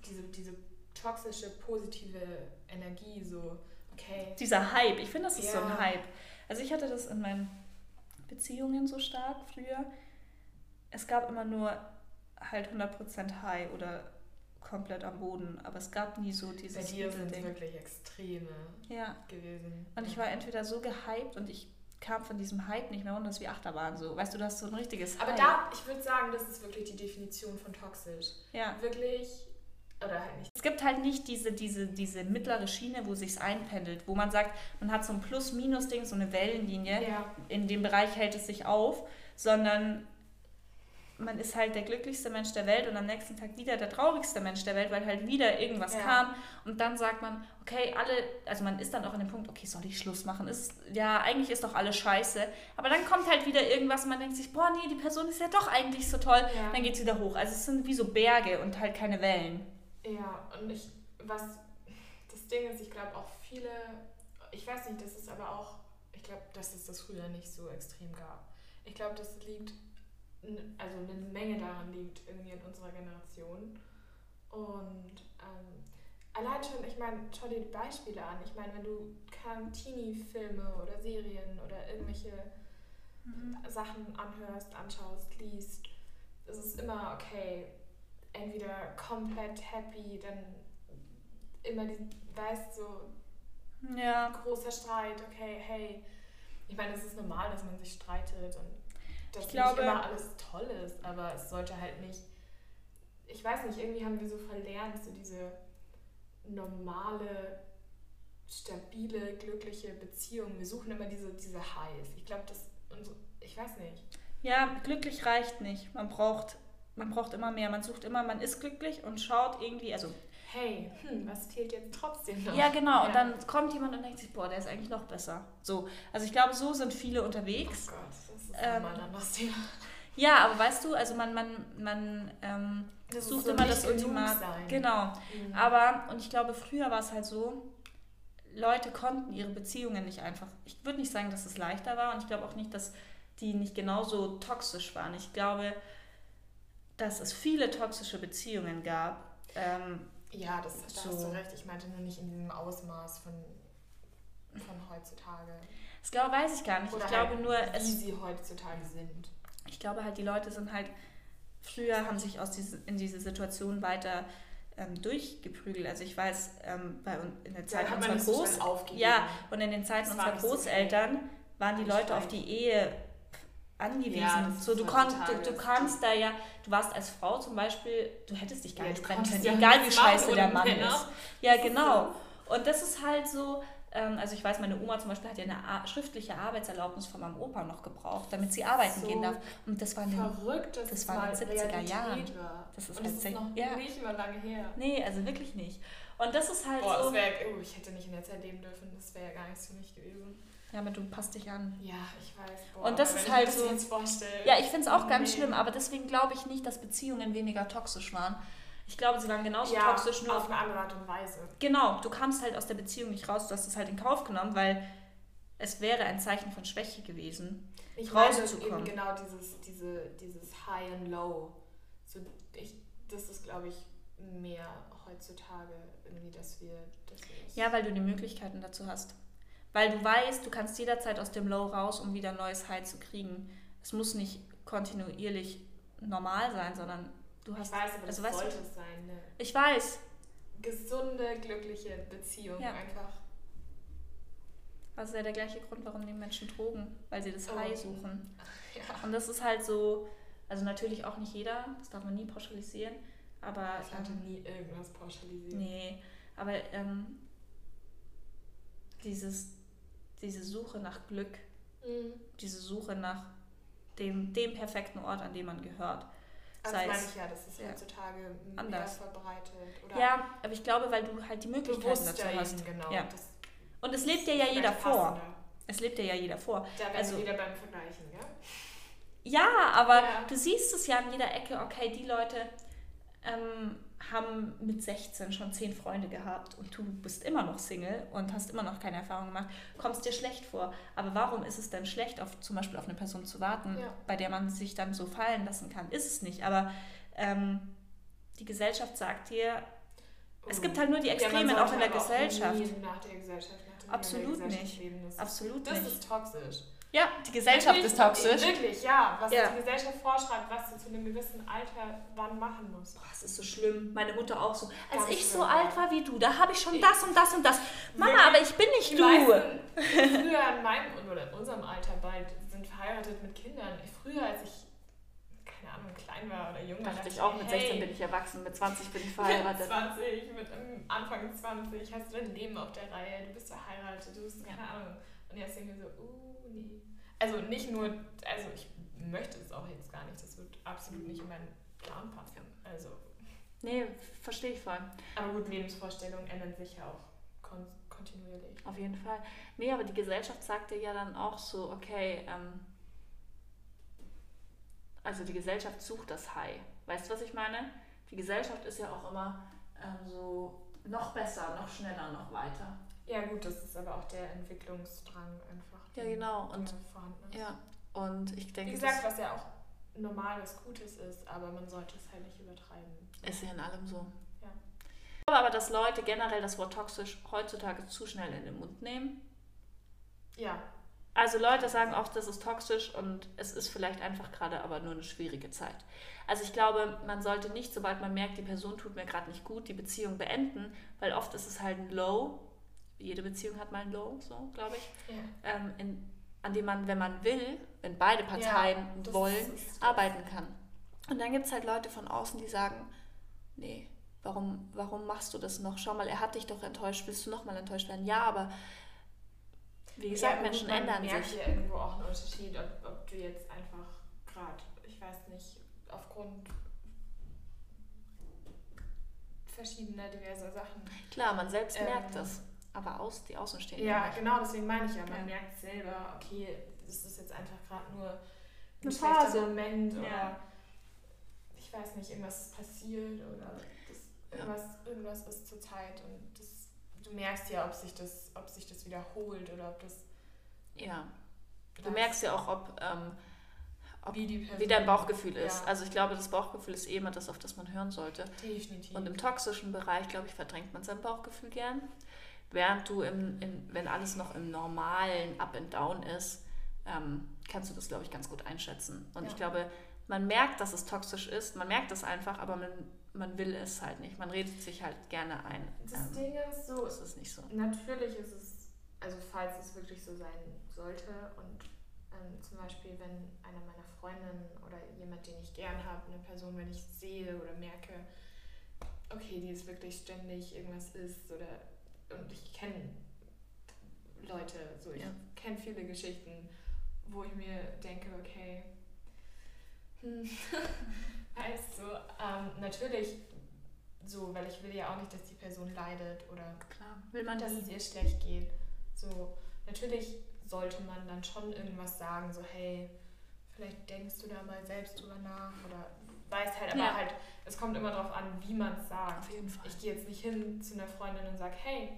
Diese, diese toxische, positive Energie, so, okay, Dieser Hype, ich finde, das ist so ein Ja. Hype. Also ich hatte das in meinen Beziehungen so stark früher. Es gab immer nur halt 100% High oder komplett am Boden, aber es gab nie so bei dieses dir sind es wirklich extreme Ja, gewesen. und ich war entweder so gehypt und ich kam von diesem Hype nicht mehr runter, das ist wie Achterbahn so. Weißt du, du hast so ein richtiges Aber Hype. da, ich würde sagen, das ist wirklich die Definition von toxisch. ja. Wirklich, oder halt nicht. Es gibt halt nicht diese, diese, diese mittlere Schiene, wo sich's einpendelt, wo man sagt, man hat so ein Plus-Minus-Ding, so eine Wellenlinie, Ja, in dem Bereich hält es sich auf, sondern man ist halt der glücklichste Mensch der Welt und am nächsten Tag wieder der traurigste Mensch der Welt, weil halt wieder irgendwas Ja. kam und dann sagt man, okay, alle, also man ist dann auch an dem Punkt, okay, soll ich Schluss machen? Ist, ja, eigentlich ist doch alles scheiße, aber dann kommt halt wieder irgendwas und man denkt sich, boah, nee, die Person ist ja doch eigentlich so toll, Ja. dann geht's wieder hoch. Also es sind wie so Berge und halt keine Wellen. Ja, und ich, was, das Ding ist, ich glaube auch viele, ich weiß nicht, das ist aber auch, ich glaube, dass es das früher nicht so extrem gab. Ich glaube, das liegt, also eine Menge daran liegt irgendwie in unserer Generation. Und ähm, allein schon, ich meine, schau dir die Beispiele an. Ich meine, wenn du keine Teenie-Filme oder Serien oder irgendwelche Sachen anhörst, anschaust, liest, ist es immer okay, entweder komplett happy, dann immer die, weißt so, Ja. großer Streit, okay, hey. Ich meine, es ist normal, dass man sich streitet und dass Ich glaube- nicht immer alles toll ist, aber es sollte halt nicht, ich weiß nicht, irgendwie haben wir so verlernt, so diese normale, stabile, glückliche Beziehung. Wir suchen immer diese, diese Highs. Ich glaube, das, und so, ich weiß nicht. Ja, glücklich reicht nicht. Man braucht, man braucht immer mehr. Man sucht immer, man ist glücklich und schaut irgendwie, also Hey, hm, was zählt jetzt trotzdem noch? Ja, genau. Und Ja. dann kommt jemand und denkt sich, boah, der ist eigentlich noch besser. So. Also ich glaube, so sind viele Oh unterwegs. Gott, das ist Ähm, nochmal ein anderes Thema. Ja, aber weißt du, also man, man, man ähm, sucht so immer das Ultimat. Genau. Mhm. Aber, und ich glaube, früher war es halt so, Leute konnten ihre Beziehungen nicht einfach. Ich würde nicht sagen, dass es leichter war und ich glaube auch nicht, dass die nicht genauso toxisch waren. Ich glaube, dass es viele toxische Beziehungen gab. Ähm, Ja, das, da So. hast du recht. Ich meinte nur nicht in diesem Ausmaß von, von heutzutage. Das glaube, weiß ich gar nicht. Oder ich glaube halt, nur, wie es sie heutzutage sind. Ich glaube halt, die Leute sind halt, früher haben sich aus diese, in diese Situation weiter ähm, durchgeprügelt. Also ich weiß, ähm, bei, in der Zeit man unserer so Groß... aufgegeben. Ja, und in den Zeiten unserer nicht so Großeltern waren die Leute auf die Ehe angewiesen. Ja, so, du, konnt, heutzutage du, du kannst da ja, du warst als Frau zum Beispiel, du hättest dich gar Ja, nicht trennen können, ja egal wie scheiße der Mann ist. Ja, genau. Und das ist halt so, also ich weiß, meine Oma zum Beispiel hat ja eine schriftliche Arbeitserlaubnis von meinem Opa noch gebraucht, damit sie arbeiten So gehen darf. Und das war eine Verrückt, dass das es war in den 70er Realität Jahren. Das ist Und halt das sech- ist noch ja. nicht mal lange her. Nee, also wirklich nicht. Und das ist halt Boah, so. das wär, oh, ich hätte nicht in der Zeit leben dürfen. Das wäre ja gar nichts für mich gewesen. Ja, aber du passt dich an. Ja, ich weiß. Boah, Und das ist halt so- das. Ja, ich finde es auch ganz Nee. schlimm, aber deswegen glaube ich nicht, dass Beziehungen weniger toxisch waren. Ich glaube, sie waren genauso ja, toxisch, nur auf eine andere Art und Weise. Genau, du kamst halt aus der Beziehung nicht raus, du hast es halt in Kauf genommen, weil es wäre ein Zeichen von Schwäche gewesen. Ich meine rauszukommen. eben genau dieses, diese, dieses High and Low. So, ich, das ist, glaube ich, mehr heutzutage irgendwie, dass wir, dass wir das Ja, weil du die Möglichkeiten dazu hast. Weil du weißt, du kannst jederzeit aus dem Low raus, um wieder ein neues High zu kriegen. Es muss nicht kontinuierlich normal sein, sondern du Ich hast. weiß, aber das also du- sollte es sein. Eine Ich weiß. gesunde, glückliche Beziehung Ja. einfach. Das ist ja der gleiche Grund, warum die Menschen drogen, weil sie das Oh. High suchen. Ja. Und das ist halt so, also natürlich auch nicht jeder, das darf man nie pauschalisieren, aber Ich hatte ähm, nie irgendwas pauschalisiert. nee, aber ähm, dieses, diese Suche nach Glück, Mhm. diese Suche nach dem, dem perfekten Ort, an dem man gehört. Also Sei meine ich ja, das ist ja. heutzutage Anders. verbreitet. Oder Ja, aber ich glaube, weil du halt die Möglichkeiten dazu hast. genau. Ja. Und es lebt dir ja jeder vielleicht vor. passender. Es lebt dir ja jeder vor. Da wären Also- wir wieder beim Vergleichen, gell? Ja, aber Ja. du siehst es ja an jeder Ecke, okay, die Leute ähm, haben mit 16 schon 10 Freunde gehabt und du bist immer noch Single und hast immer noch keine Erfahrung gemacht, kommst dir schlecht vor. Aber warum ist es denn schlecht, auf, zum Beispiel auf eine Person zu warten, Ja. bei der man sich dann so fallen lassen kann? Ist es nicht. Aber ähm, die Gesellschaft sagt dir, es gibt halt nur die Ja, Extremen sollte auch in der aber Gesellschaft. der Gesellschaft, Absolut der Gesellschaft nicht. Leben. Das, Absolut ist, das nicht. ist toxisch. Ja, die Gesellschaft Wirklich, ist toxisch. Wirklich, ja. Was Ja. die Gesellschaft vorschreibt, was du zu einem gewissen Alter wann machen musst. Boah, es ist so schlimm. Meine Mutter auch so. Als Ganz ich so schlimm. alt war wie du, da habe ich schon Ich- das und das und das. Mama, Wirklich? aber ich bin nicht Die du. meisten früher in meinem oder in unserem Alter bald sind verheiratet mit Kindern. Früher, als ich, keine Ahnung, klein war oder jung war, Dachte ich auch, mit hey, 16 bin ich erwachsen, mit 20 bin ich Mit verheiratet. 20, mit ähm, Anfang 20, hast du dein Leben auf der Reihe, du bist verheiratet, du bist, keine Ahnung. Und jetzt denke ich so, uh, nee. Also nicht nur, also ich möchte es auch jetzt gar nicht. Das wird absolut nicht in meinen Plan passen. Also. Nee, verstehe ich voll. Aber gut, Lebensvorstellungen ändern sich ja auch kon kontinuierlich. Auf jeden Fall. Nee, aber die Gesellschaft sagte ja dann auch so, okay, ähm, also die Gesellschaft sucht das High. Weißt du, was ich meine? Die Gesellschaft ist ja auch immer ähm, so noch besser, noch schneller, noch weiter. Ja gut, das ist aber auch der Entwicklungsdrang einfach. Ja, genau. Und, vorhanden ist. ja, und ich denke, Wie gesagt, was ja auch normal was Gutes ist, aber man sollte es halt nicht übertreiben. ist ja in allem so. Ja. Ich glaube aber, dass Leute generell das Wort toxisch heutzutage zu schnell in den Mund nehmen. Ja, Also Leute sagen oft, das ist toxisch und es ist vielleicht einfach gerade aber nur eine schwierige Zeit. Also ich glaube, man sollte nicht, sobald man merkt, die Person tut mir gerade nicht gut, die Beziehung beenden, weil oft ist es halt ein Low. Jede Beziehung hat mal ein Low, so glaube ich, ja. ähm, in, an dem man, wenn man will, wenn beide Parteien Ja, wollen, ist- arbeiten kann. Und dann gibt es halt Leute von außen, die sagen, nee, warum, warum machst du das noch? Schau mal, er hat dich doch enttäuscht, willst du nochmal enttäuscht werden? Ja, aber wie gesagt, ja, Menschen man ändern merkt sich. ja irgendwo auch einen Unterschied, ob, ob du jetzt einfach gerade, ich weiß nicht, aufgrund verschiedener diverser Sachen. Klar, man selbst Ähm, merkt das, aber aus, die Außenstehenden Ja, nicht. genau, deswegen meine ich ja, man Ja. merkt selber, okay, das ist jetzt einfach gerade nur ein Eine schlechter Phase. Moment Ja. oder ich weiß nicht, irgendwas ist passiert oder das, Ja. irgendwas, irgendwas ist zur Zeit und das, du merkst ja, ob sich das, ob sich das wiederholt oder ob das Ja, du das- merkst ja auch, ob, ähm, ob wie wie dein Bauchgefühl ist. Ja. Also ich glaube, das Bauchgefühl ist eh immer das, auf das man hören sollte. Definitiv. Und im toxischen Bereich, glaube ich, verdrängt man sein Bauchgefühl gern. Während du, im, in, wenn alles noch im normalen Up and Down ist, ähm, kannst du das, glaube ich, ganz gut einschätzen. Und Ja. ich glaube, man merkt, dass es toxisch ist, man merkt es einfach, aber man, man will es halt nicht. Man redet sich halt gerne ein. das Ähm, Ding ist so, ist nicht so. Natürlich ist es, also falls es wirklich so sein sollte und ähm, zum Beispiel, wenn einer meiner Freundinnen oder jemand, den ich gern habe, eine Person, wenn ich sehe oder merke, okay, die ist wirklich ständig irgendwas ist oder und ich kenne Leute, so ich Ja. kenne viele Geschichten, wo ich mir denke, okay, hm, weißt du, ähm, natürlich so, weil ich will ja auch nicht, dass die Person leidet oder Klar, will man dass es ihr schlecht geht. So, natürlich sollte man dann schon irgendwas sagen, so hey, vielleicht denkst du da mal selbst drüber nach oder weiß halt, aber Ja. halt, es kommt immer darauf an, wie man es sagt. Auf jeden Fall. Ich gehe jetzt nicht hin zu einer Freundin und sage, hey,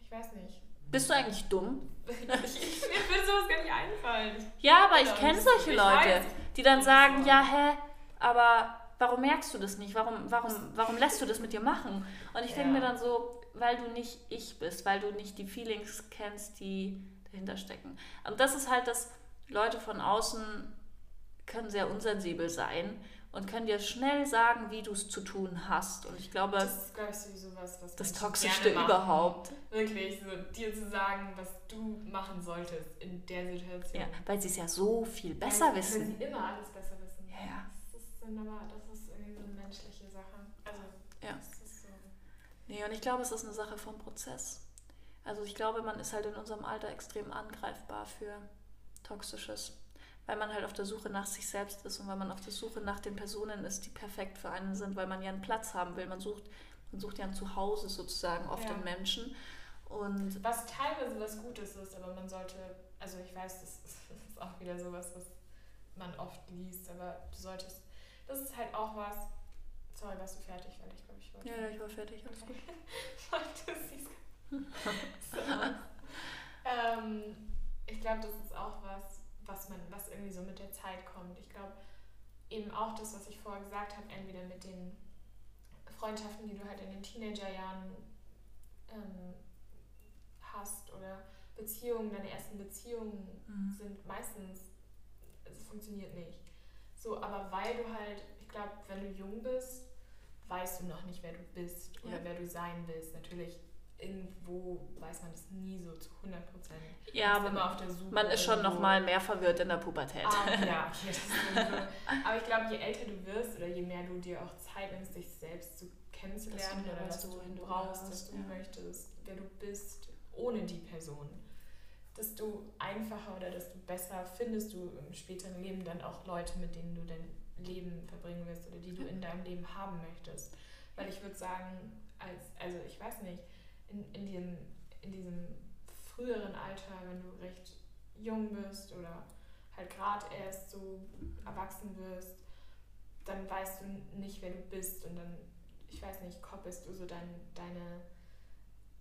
ich weiß nicht. Bist du eigentlich dumm? ich, mir würde sowas gar nicht einfallen. Ja, aber ich Ja, kenne solche ich Leute, weiß. die dann Ich sagen, ja, hä, aber warum merkst du das nicht? Warum, warum, warum lässt du das mit dir machen? Und ich denke Ja. mir dann so, weil du nicht ich bist, weil du nicht die Feelings kennst, die dahinter stecken. Und das ist halt das, Leute von außen können sehr unsensibel sein und können dir schnell sagen, wie du es zu tun hast. Und ich glaube, Das ist, glaube ich, sowieso was, was das Toxischste überhaupt. Wirklich, so dir zu sagen, was du machen solltest in der Situation. Ja, weil sie es ja so viel besser weil, wissen. Weil sie immer alles besser wissen. Ja. Das ist, aber, das ist irgendwie so eine menschliche Sache. Also, Ja. das ist so. Nee, und ich glaube, es ist eine Sache vom Prozess. Also ich glaube, man ist halt in unserem Alter extrem angreifbar für Toxisches, weil man halt auf der Suche nach sich selbst ist und weil man auf der Suche nach den Personen ist, die perfekt für einen sind, weil man ja einen Platz haben will. Man sucht, man sucht ja ein Zuhause sozusagen oft Ja. in Menschen. Und Was teilweise was Gutes ist, aber man sollte, also ich weiß, das ist, auch wieder sowas, was man oft liest, aber du solltest, das ist halt auch was, sorry, warst du fertig, weil ich glaube, ich wollte. ja, ja, ich war fertig, alles gut. so ähm, ich glaube, das ist auch was, was man, was irgendwie so mit der Zeit kommt. Ich glaube, eben auch das, was ich vorher gesagt habe, entweder mit den Freundschaften, die du halt in den Teenagerjahren ähm, hast oder Beziehungen, deine ersten Beziehungen Mhm. sind meistens, es funktioniert nicht. So, aber weil du halt, ich glaube, wenn du jung bist, weißt du noch nicht, wer du bist oder Ja. wer du sein willst. Natürlich, irgendwo weiß man das nie so zu 100 Prozent. Ja, immer aber auf der Suche. man ist schon irgendwo. noch mal mehr verwirrt in der Pubertät. Ah, ja, ist. Aber ich glaube, je älter du wirst oder je mehr du dir auch Zeit nimmst, dich selbst zu kennenzulernen oder was du, du brauchst, was du ja. möchtest, wer du bist, ohne die Person, desto einfacher oder desto besser findest du im späteren Leben dann auch Leute, mit denen du dein Leben verbringen willst oder die du in deinem Leben haben möchtest. Weil ich würde sagen, als, also ich weiß nicht, in, in, diesem, in diesem früheren Alter, wenn du recht jung bist oder halt gerade erst so erwachsen wirst, dann weißt du nicht, wer du bist und dann, ich weiß nicht, koppelst du so dein, deine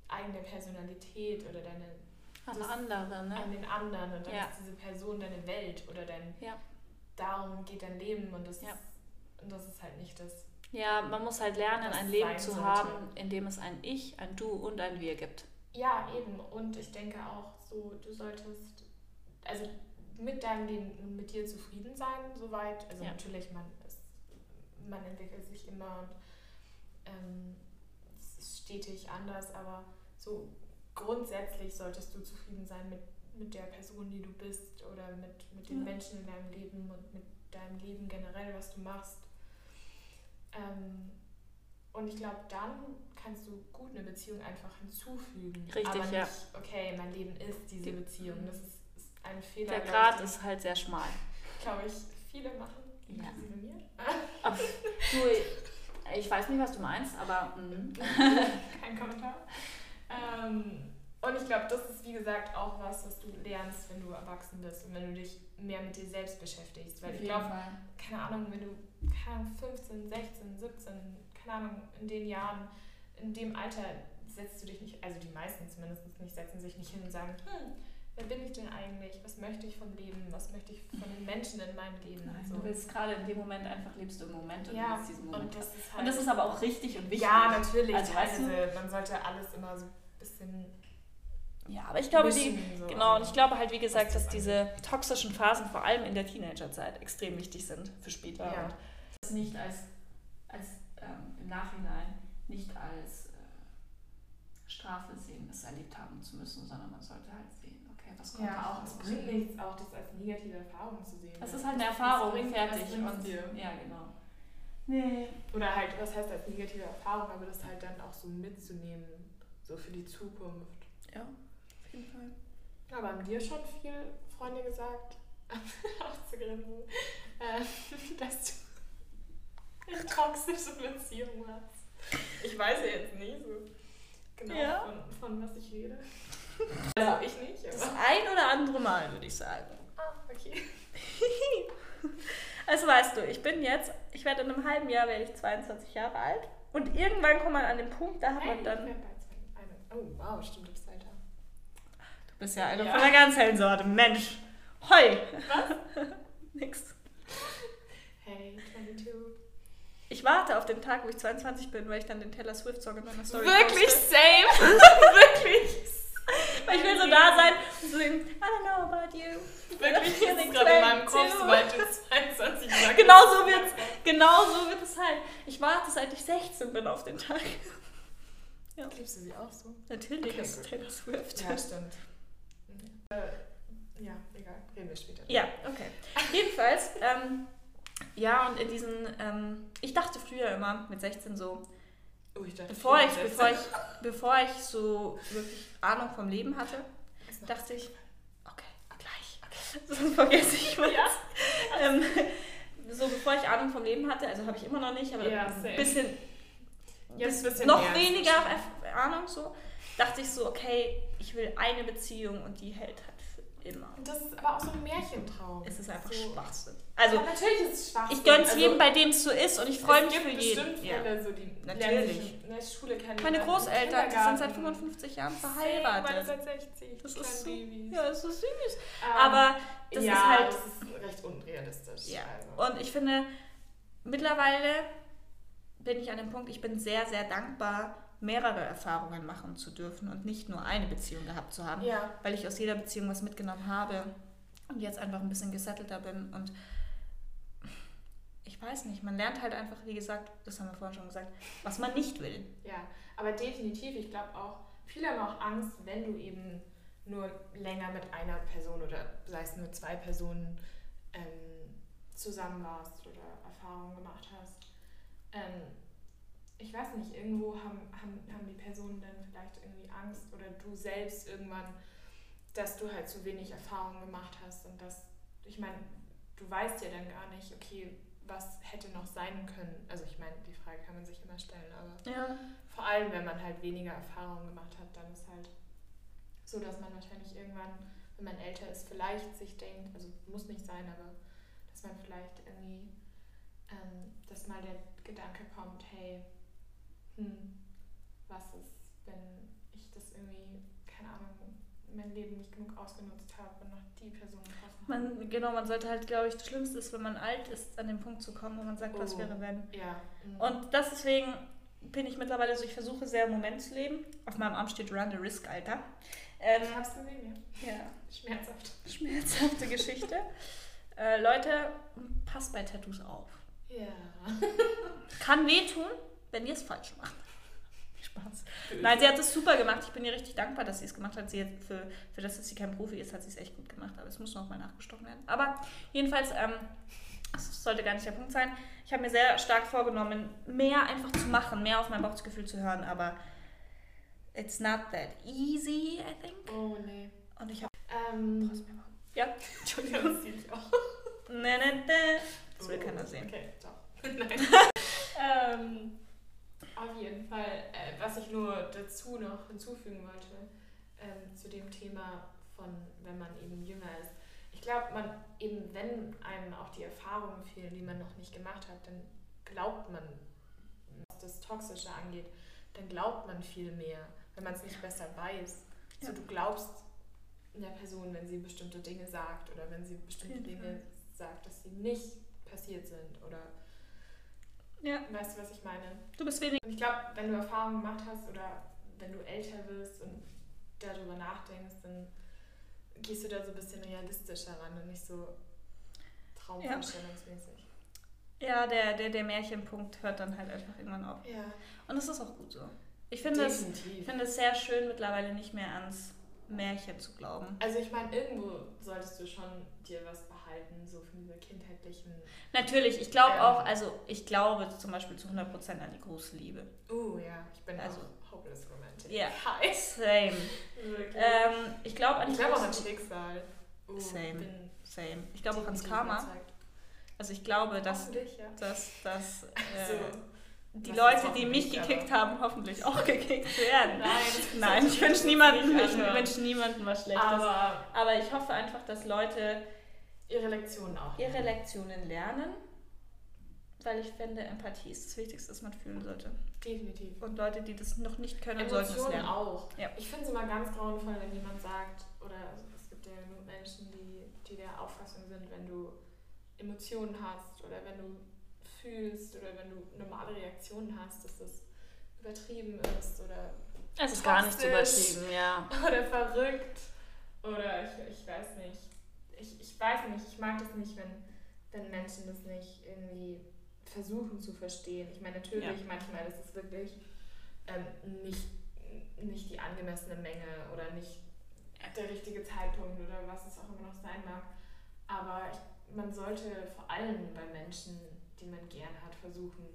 eigene Personalität oder deine an andere, ne? An den anderen und dann ja. ist diese Person deine Welt oder dein ja. darum geht dein Leben und das, ja. und das ist halt nicht das. Ja, man muss halt lernen, ein Leben zu sollte. haben, in dem es ein Ich, ein Du und ein Wir gibt. Ja, eben. Und ich denke auch so, du solltest, also mit deinem Leben mit dir zufrieden sein, soweit. Also ja. natürlich, man, ist, man entwickelt sich immer und ähm, es ist stetig anders, aber so grundsätzlich solltest du zufrieden sein mit, mit der Person, die du bist oder mit, mit den ja. Menschen in deinem Leben und mit deinem Leben generell, was du machst. Ähm, und ich glaube, dann kannst du gut eine Beziehung einfach hinzufügen. Richtig, aber nicht, ja. okay, mein Leben ist diese Beziehung. Das ist, ist ein Fehler. Der Grad ist halt sehr schmal. Glaube ich, viele machen, ja. mir. Aber, du, ich weiß nicht, was du meinst, aber... Mm. Kein Kommentar. Ähm, und ich glaube, das ist wie gesagt auch was, was du lernst, wenn du erwachsen bist und wenn du dich mehr mit dir selbst beschäftigst. Weil Auf ich glaube, keine Ahnung, wenn du keine Ahnung, 15, 16, 17, keine Ahnung, in den Jahren, in dem Alter setzt du dich nicht, also die meisten zumindest nicht, setzen sich nicht hin und sagen, hm, wer bin ich denn eigentlich? Was möchte ich vom Leben? Was möchte ich von den Menschen in meinem Leben? Nein, so. Du willst gerade in dem Moment einfach lebst du im Moment und ja, du diesen Moment. Und das, ist halt und das ist aber auch richtig und wichtig. Ja, natürlich. Also, weißt du, man sollte alles immer so ein bisschen ja, aber ich glaube, die, so genau, und ich glaube halt, wie gesagt, dass diese toxischen Phasen vor allem in der Teenagerzeit extrem wichtig sind für später. Ja. Und das nicht als, als ähm, im Nachhinein, nicht als äh, Strafe sehen, das erlebt haben zu müssen, sondern man sollte halt sehen, okay, was kommt ja, da auch. Es bringt nichts, auch das als negative Erfahrung zu sehen. Das ist halt eine Erfahrung, bringt, fertig. Und, dir. Ja, genau. Nee. Oder halt, was heißt als negative Erfahrung, aber das halt dann auch so mitzunehmen, so für die Zukunft. Ja, jeden Fall. Aber haben dir schon viele Freunde gesagt, auszugrinsen, äh, dass du eine toxische Beziehung hast? Ich weiß ja jetzt nicht so genau, ja. von, von was ich rede. Also ich nicht. Aber. Das ein oder andere Mal, würde ich sagen. Ah, okay. also weißt du, ich bin jetzt, ich werde in einem halben Jahr werde ich 22 Jahre alt. Und irgendwann kommt man an den Punkt, da hat man dann. Oh, wow, stimmt, du bist bist ja einer ja. von der ganz hellen Sorte. Mensch. Hoi. Was? Nix. Hey, 22. Ich warte auf den Tag, wo ich 22 bin, weil ich dann den Taylor Swift-Song in meiner Story Wirklich poste. same. Wirklich. Weil ich will so da sein und so eben, I don't know about you. Wirklich, ich ist gerade in meinem Kopf, sobald du 22 sagst. Genau so, wird's, genau so wird es halt. Ich warte, seit ich 16 bin auf den Tag. Ja. Liebst du sie auch so? Natürlich okay, ist Taylor Swift. Ja, stimmt. Äh, ja, egal. Reden wir später. Ja, okay. Jedenfalls, ähm, ja, und in diesen, ähm, ich dachte früher immer mit 16 so, oh, ich bevor, ich, bevor, ich, bevor ich so wirklich Ahnung vom Leben hatte, dachte ich, okay, gleich. Okay. Sonst vergesse ich was. Ja. ähm, so bevor ich Ahnung vom Leben hatte, also habe ich immer noch nicht, aber ja, ein bisschen Jetzt bis noch weniger Ahnung so, dachte ich so, okay, ich will eine Beziehung und die hält halt für immer. Und das ist aber auch so ein Märchentraum. Es ist einfach so. Schwachsinn. Also, ja, natürlich ist es Schwachsinn. Ich gönn's also, jedem, bei dem es so ist und ich freue mich für jeden. Es Fälle, so, die natürlich. der Schule kennen. Meine Großeltern, die sind seit 55 Jahren verheiratet. Meine seit 60. Das ist so, Babys. Ja, das ist süß. Um, aber das ja, ist halt... das ist recht unrealistisch. Ja. Also. Und ich finde, mittlerweile bin ich an dem Punkt, ich bin sehr, sehr dankbar, mehrere Erfahrungen machen zu dürfen und nicht nur eine Beziehung gehabt zu haben, ja. weil ich aus jeder Beziehung was mitgenommen habe und jetzt einfach ein bisschen gesettelter bin und ich weiß nicht, man lernt halt einfach, wie gesagt, das haben wir vorhin schon gesagt, was man nicht will. Ja, aber definitiv, ich glaube auch, viele haben auch Angst, wenn du eben nur länger mit einer Person oder sei es mit zwei Personen ähm, zusammen warst oder Erfahrungen gemacht hast, ähm, ich weiß nicht, irgendwo haben, haben, haben die Personen dann vielleicht irgendwie Angst oder du selbst irgendwann, dass du halt zu wenig Erfahrung gemacht hast und dass, ich meine, du weißt ja dann gar nicht, okay, was hätte noch sein können. Also ich meine, die Frage kann man sich immer stellen, aber Ja. vor allem, wenn man halt weniger Erfahrung gemacht hat, dann ist halt so, dass man wahrscheinlich irgendwann, wenn man älter ist, vielleicht sich denkt, also muss nicht sein, aber dass man vielleicht irgendwie, ähm, dass mal der Gedanke kommt, hey, hm, was ist, wenn ich das irgendwie, keine Ahnung, mein Leben nicht genug ausgenutzt habe und noch die Person getroffen. Man, genau, man sollte halt, glaube ich, das Schlimmste ist, wenn man alt ist, an den Punkt zu kommen, wo man sagt, was Oh. wäre wenn. Ja. mhm. Und das deswegen bin ich mittlerweile so, ich versuche sehr im Moment zu leben. Auf meinem Arm steht Run the Risk, Alter. Ähm, ich hab's gesehen, ja. ja, Schmerzhaft. schmerzhafte Geschichte. äh, Leute, passt bei Tattoos auf. Ja. Kann wehtun, wenn ihr es falsch macht. Spaß. Nein, sie hat es super gemacht. Ich bin ihr richtig dankbar, dass sie es gemacht hat. Sie hat für, für das, dass sie kein Profi ist, hat sie es echt gut gemacht. Aber es muss noch mal nachgestochen werden. Aber jedenfalls, ähm, das sollte gar nicht der Punkt sein. Ich habe mir sehr stark vorgenommen, mehr einfach zu machen, mehr auf mein Bauchgefühl zu hören. Aber it's not that easy, I think. Oh, nee. Und ich habe... Ähm, Ja? Entschuldigung, das sehe ich auch. Ne, ne, ne. Das will keiner sehen. Okay, ciao. Nein. ähm, auf jeden Fall, äh, was ich nur dazu noch hinzufügen wollte, ähm, zu dem Thema von, wenn man eben jünger ist. Ich glaube, man eben, wenn einem auch die Erfahrungen fehlen, die man noch nicht gemacht hat, dann glaubt man, was das Toxische angeht, dann glaubt man viel mehr, wenn man es nicht besser weiß. Ja. So, du glaubst einer Person, wenn sie bestimmte Dinge sagt oder wenn sie bestimmte Dinge sagt, dass sie nicht passiert sind oder Ja, weißt du, was ich meine? du bist wenig... Und ich glaube, wenn du Erfahrungen gemacht hast oder wenn du älter wirst und darüber nachdenkst, dann gehst du da so ein bisschen realistischer ran und nicht so traumvorstellungsmäßig. Ja, der, der, der Märchenpunkt hört dann halt einfach irgendwann auf. Ja, Und das ist auch gut so. Ich finde es... Finde es sehr schön, mittlerweile nicht mehr ans Märchen zu glauben. Also ich meine, irgendwo solltest du schon dir was behalten, so von dieser kindheitlichen... Natürlich, ich glaube Ähm. auch, also ich glaube zum Beispiel zu 100% an die große Liebe. Uh, ja, ich bin Also- hopeless romantic. Ja. Hi. Same. Ähm, ich glaube an ich die glaube auch an Schicksal. Uh, Same. Same. Ich glaube auch ans Karma. überzeugt. Also ich glaube, dass, ja. dass, dass äh, so. die Was Leute, die mich gekickt haben, hoffentlich auch gekickt werden. Nein, Nein, ich wünsche niemandem, ich wünsche niemandem was Schlechtes. Aber Aber ich hoffe einfach, dass Leute ihre Lektionen auch. ihre Lektionen lernen, weil ich finde, Empathie ist das Wichtigste, was man fühlen sollte. Definitiv. Und Leute, die das noch nicht können, sollten es Emotionen lernen. auch. Ja. Ich finde es immer ganz grauenvoll, wenn jemand sagt, oder es gibt ja genug Menschen, die, die der Auffassung sind, wenn du Emotionen hast oder wenn du fühlst oder wenn du normale Reaktionen hast, dass das übertrieben ist oder, Es ist gar nicht übertrieben, ja. oder verrückt oder ich, ich weiß nicht. Ich, ich weiß nicht, ich mag das nicht, wenn, wenn Menschen das nicht irgendwie versuchen zu verstehen. Ich meine, natürlich, Ja. manchmal ist es wirklich ähm, nicht, nicht die angemessene Menge oder nicht der richtige Zeitpunkt oder was es auch immer noch sein mag. Aber ich, man sollte vor allem bei Menschen, die man gerne hat, versuchen,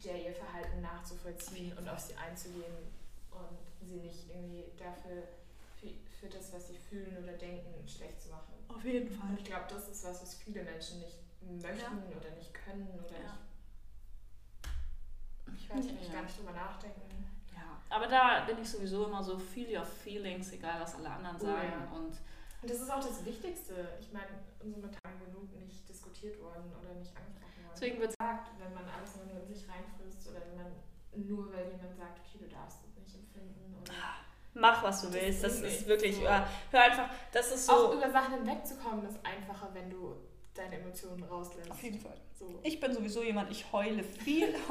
ja, ihr Verhalten nachzuvollziehen und auf sie einzugehen und sie nicht irgendwie dafür, für, das, was sie fühlen oder denken, schlecht zu machen. Auf jeden Und ich glaube, das ist was, was viele Menschen nicht möchten oder nicht können oder Ja. nicht, ich weiß nicht, Ja. gar nicht drüber nachdenken. Ja, aber da bin ich sowieso immer so, feel your feelings, egal was alle anderen Oh, sagen. ja. Und Und das ist auch das Wichtigste. Ich meine, in so Tag genug nicht diskutiert worden oder nicht angesprochen worden. deswegen wird sagt, wenn man alles nur in sich reinfrisst oder wenn man nur weil jemand sagt, okay, du darfst es nicht empfinden oder mach, was du willst. Das ist wirklich, so. ja, hör einfach, das ist auch so. über Sachen hinwegzukommen ist einfacher, wenn du deine Emotionen rauslässt. Auf jeden Fall. So. Ich bin sowieso jemand, ich heule viel.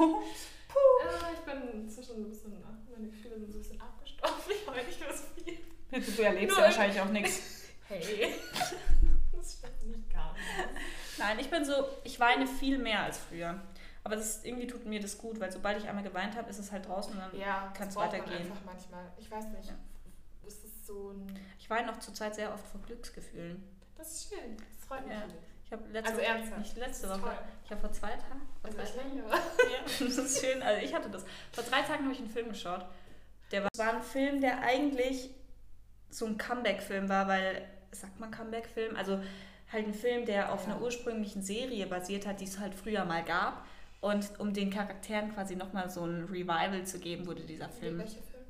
Äh, ich bin inzwischen so ein bisschen, meine Gefühle sind so ein bisschen abgestumpft. Ich heule nicht mehr so viel. du erlebst Nur- ja wahrscheinlich auch nichts. Hey. Das stimmt nicht gar nicht. Nein, ich bin so, ich weine viel mehr als früher. Aber das, irgendwie tut mir das gut, weil sobald ich einmal geweint habe, ist es halt draußen und dann Ja, Kann's das braucht man weitergehen. einfach manchmal. Ich weiß nicht. Ja. Es ist so ein. Ich weine auch zurzeit sehr oft vor Glücksgefühlen. Das ist schön. Das freut mich. Ja. Ich habe letzte Also ernsthaft. nicht letzte ist Woche, toll. ich habe vor zwei Tagen, vor Also drei ich Tagen, ja, das ist schön, also ich hatte das. Vor drei Tagen habe ich einen Film geschaut. Der war, es war ein Film, der eigentlich so ein Comeback-Film war, weil, sagt man Comeback-Film? Also halt ein Film, der auf Ja. einer ursprünglichen Serie basiert hat, die es halt früher mal gab. Und um den Charakteren quasi nochmal so ein Revival zu geben, wurde dieser Film Welcher Film?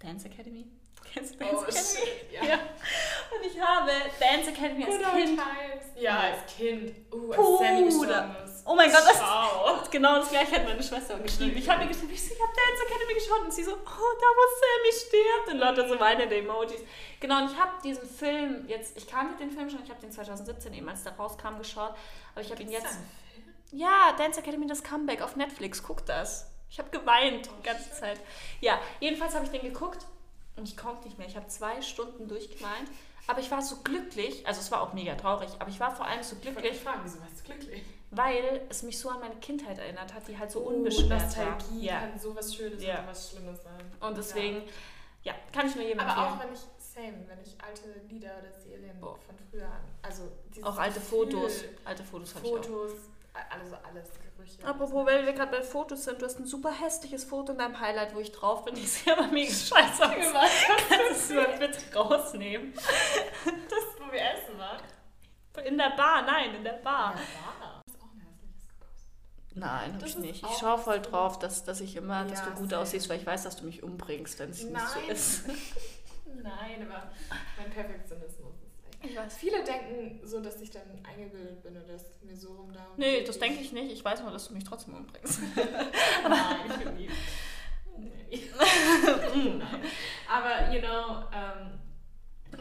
Dance Academy. Kennst du Dance Oh, Academy? shit. Ja. Ja. Und ich habe Dance Academy als Good Kind. times. Ja, als Kind. Uh, als Puh, Sammy gestorben ist. Oh mein Gott, das Ciao. Genau das gleiche hat meine Schwester geschrieben. Ich habe mir geschrieben, ich, so, ich habe Dance Academy geschaut und sie so, oh, da wo Sammy stirbt und lauter so weinende Emojis. Genau, und ich habe diesen Film jetzt, ich kannte den Film schon, ich habe den 2017 eben, als der rauskam, geschaut, aber ich habe ihn Ist jetzt, ein? Ja, Dance Academy, das Comeback auf Netflix, guck das. Ich habe geweint die ganze Zeit. Ja, jedenfalls habe ich den geguckt und ich konnte nicht mehr. Ich habe zwei Stunden durchgeweint, aber ich war so glücklich, also es war auch mega traurig, aber ich war vor allem so Ich glücklich, dich fragen, wieso warst du glücklich? weil es mich so an meine Kindheit erinnert hat, die halt so Oh, unbeschwert war. Nostalgie Ja. kann sowas Schönes Ja. oder was Schlimmes sein. Und deswegen, ja, kann ich nur jedem Aber auch wenn ich, same, wenn ich alte Lieder oder Serien Oh. von früher an, also Auch alte Gefühl, Fotos. Alte Fotos habe ich auch. Fotos, also alles, Gerüche. Apropos, weil wir gerade bei Fotos sind, du hast ein super hässliches Foto in deinem Highlight, wo ich drauf bin. Ich sehe aber mega scheiße aus. Kannst du das bitte rausnehmen? das, wo wir essen waren. In der Bar, nein, in der Bar. Ein hässliches gepostet. Nein, Das ich nicht. Ich schaue voll so. drauf, dass, dass ich immer, dass Ja, du gut aussiehst, weil ich weiß, dass du mich umbringst, wenn es nicht so ist. Nein, aber mein Perfektionismus. Ich weiß. Viele denken so, dass ich dann eingebildet bin oder dass mir so rum da und Nee, das denke ich nicht. Ich weiß nur, dass du mich trotzdem umbringst. Nein, ich bin lieb. Nee. Nein. Aber, you know, ähm,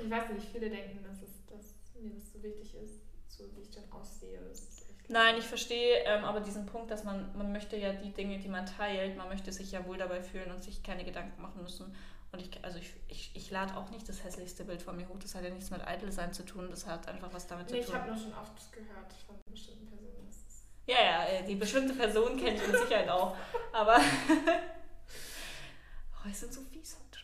ich weiß nicht, viele denken, dass, es, dass mir das so wichtig ist, so wie ich dann aussehe. Nein, ich verstehe ähm, aber diesen Punkt, dass man, man möchte ja die Dinge, die man teilt, man möchte sich ja wohl dabei fühlen und sich keine Gedanken machen müssen. Und ich, also ich, ich, ich lade auch nicht das hässlichste Bild von mir hoch. Das hat ja nichts mit Eitel sein zu tun. Das hat einfach was damit Nee, zu ich tun. habe nur schon oft gehört von bestimmten Personen, Ja, ja, äh, die bestimmte Person kenne ich mit Sicherheit auch. Aber. oh, es sind so fies heute.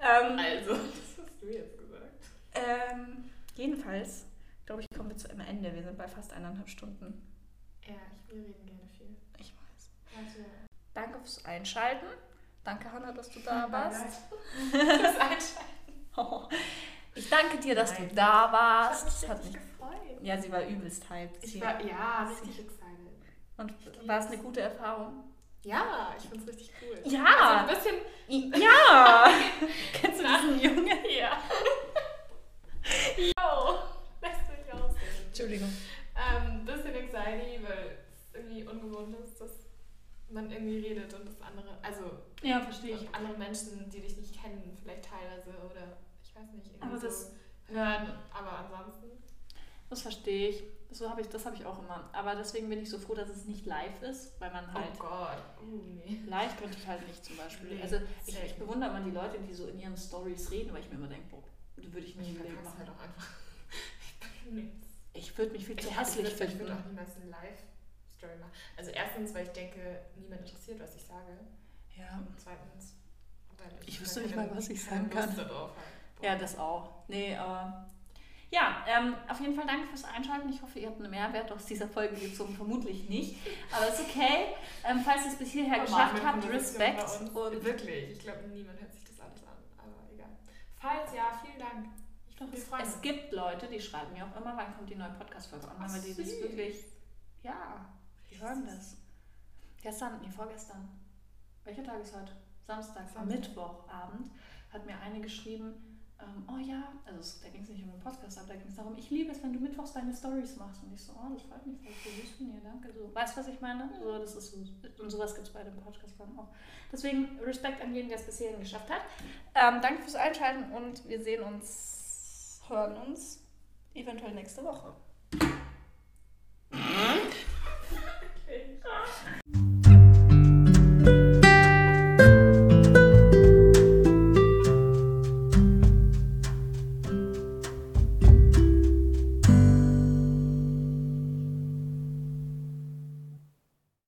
Ähm, Also, das hast du jetzt gesagt. ähm, jedenfalls, glaube ich, kommen wir zu einem Ende. Wir sind bei fast eineinhalb Stunden. Ja, ich, wir reden gerne viel. Ich weiß. Also, Danke fürs Einschalten. Danke, Hanna, dass du da warst. Oh, ich danke dir, dass Nein. du da warst. Das hat mich mich, gefreut. ja, sie war übelst hyped. Ich war, ja, richtig excited. Und war es eine gute Erfahrung? Ja, ich find's richtig cool. Ja. Also ein bisschen. Ja! Kennst du diesen Jungen? Ja. Yo, lässt mich aussehen. Entschuldigung. Ähm, bisschen anxiety, weil es irgendwie ungewohnt ist, dass man irgendwie redet und das andere, also Ja, verstehe und andere Menschen, die dich nicht kennen, vielleicht teilweise oder ich weiß nicht, irgendwie Aber so das- hören, aber ansonsten. Das verstehe ich. So habe ich, das habe ich auch immer. Aber deswegen bin ich so froh, dass es nicht live ist, weil man halt oh Gott, uh, nee. live könnte ich halt nicht zum Beispiel. Nee, also ich, ich bewundere immer die Leute, die so in ihren Stories reden, weil ich mir immer denke, boah, das würde ich nie Ich im machen. halt auch einfach. Ich. Ich würde mich viel zu Ich, hässlich ich würde finden. auch niemals eine Live-Story machen. Also erstens, weil ich denke, niemand interessiert, was ich sage. Ja. Und zweitens, weil ich, Ich wüsste nicht mal, was ich sagen kann. Lust darauf habe. Ja, das auch. Nee, aber. Ja, ähm, auf jeden Fall danke fürs Einschalten. Ich hoffe, ihr habt einen Mehrwert aus dieser Folge gezogen. Vermutlich nicht. Aber ist okay. Ähm, falls ihr es bis hierher geschafft Normale habt, Respekt. Und Wirklich, ich glaube, niemand hört sich das alles an. Aber egal. Falls ja, vielen Dank. Ich, Doch, es, es gibt Leute, die schreiben mir auch immer, wann kommt die neue Podcast-Folge Ach, weil die das wirklich. Ja, die hören das. Gestern, nee, vorgestern. Welcher Tag ist heute? Samstag, am Samstag. Mittwochabend hat mir eine geschrieben, ähm, oh ja, also es, da ging es nicht um den Podcast, aber da ging es darum, ich liebe es, wenn du mittwochs deine Stories machst. Und ich so, oh, das freut mich voll, so süß von dir, danke. So, weißt du, was ich meine? So, das ist so, und sowas gibt es bei dem Podcast auch. Deswegen Respekt an jeden, der es bis hierhin geschafft hat. Ähm, danke fürs Einschalten und wir sehen uns, hören uns eventuell nächste Woche.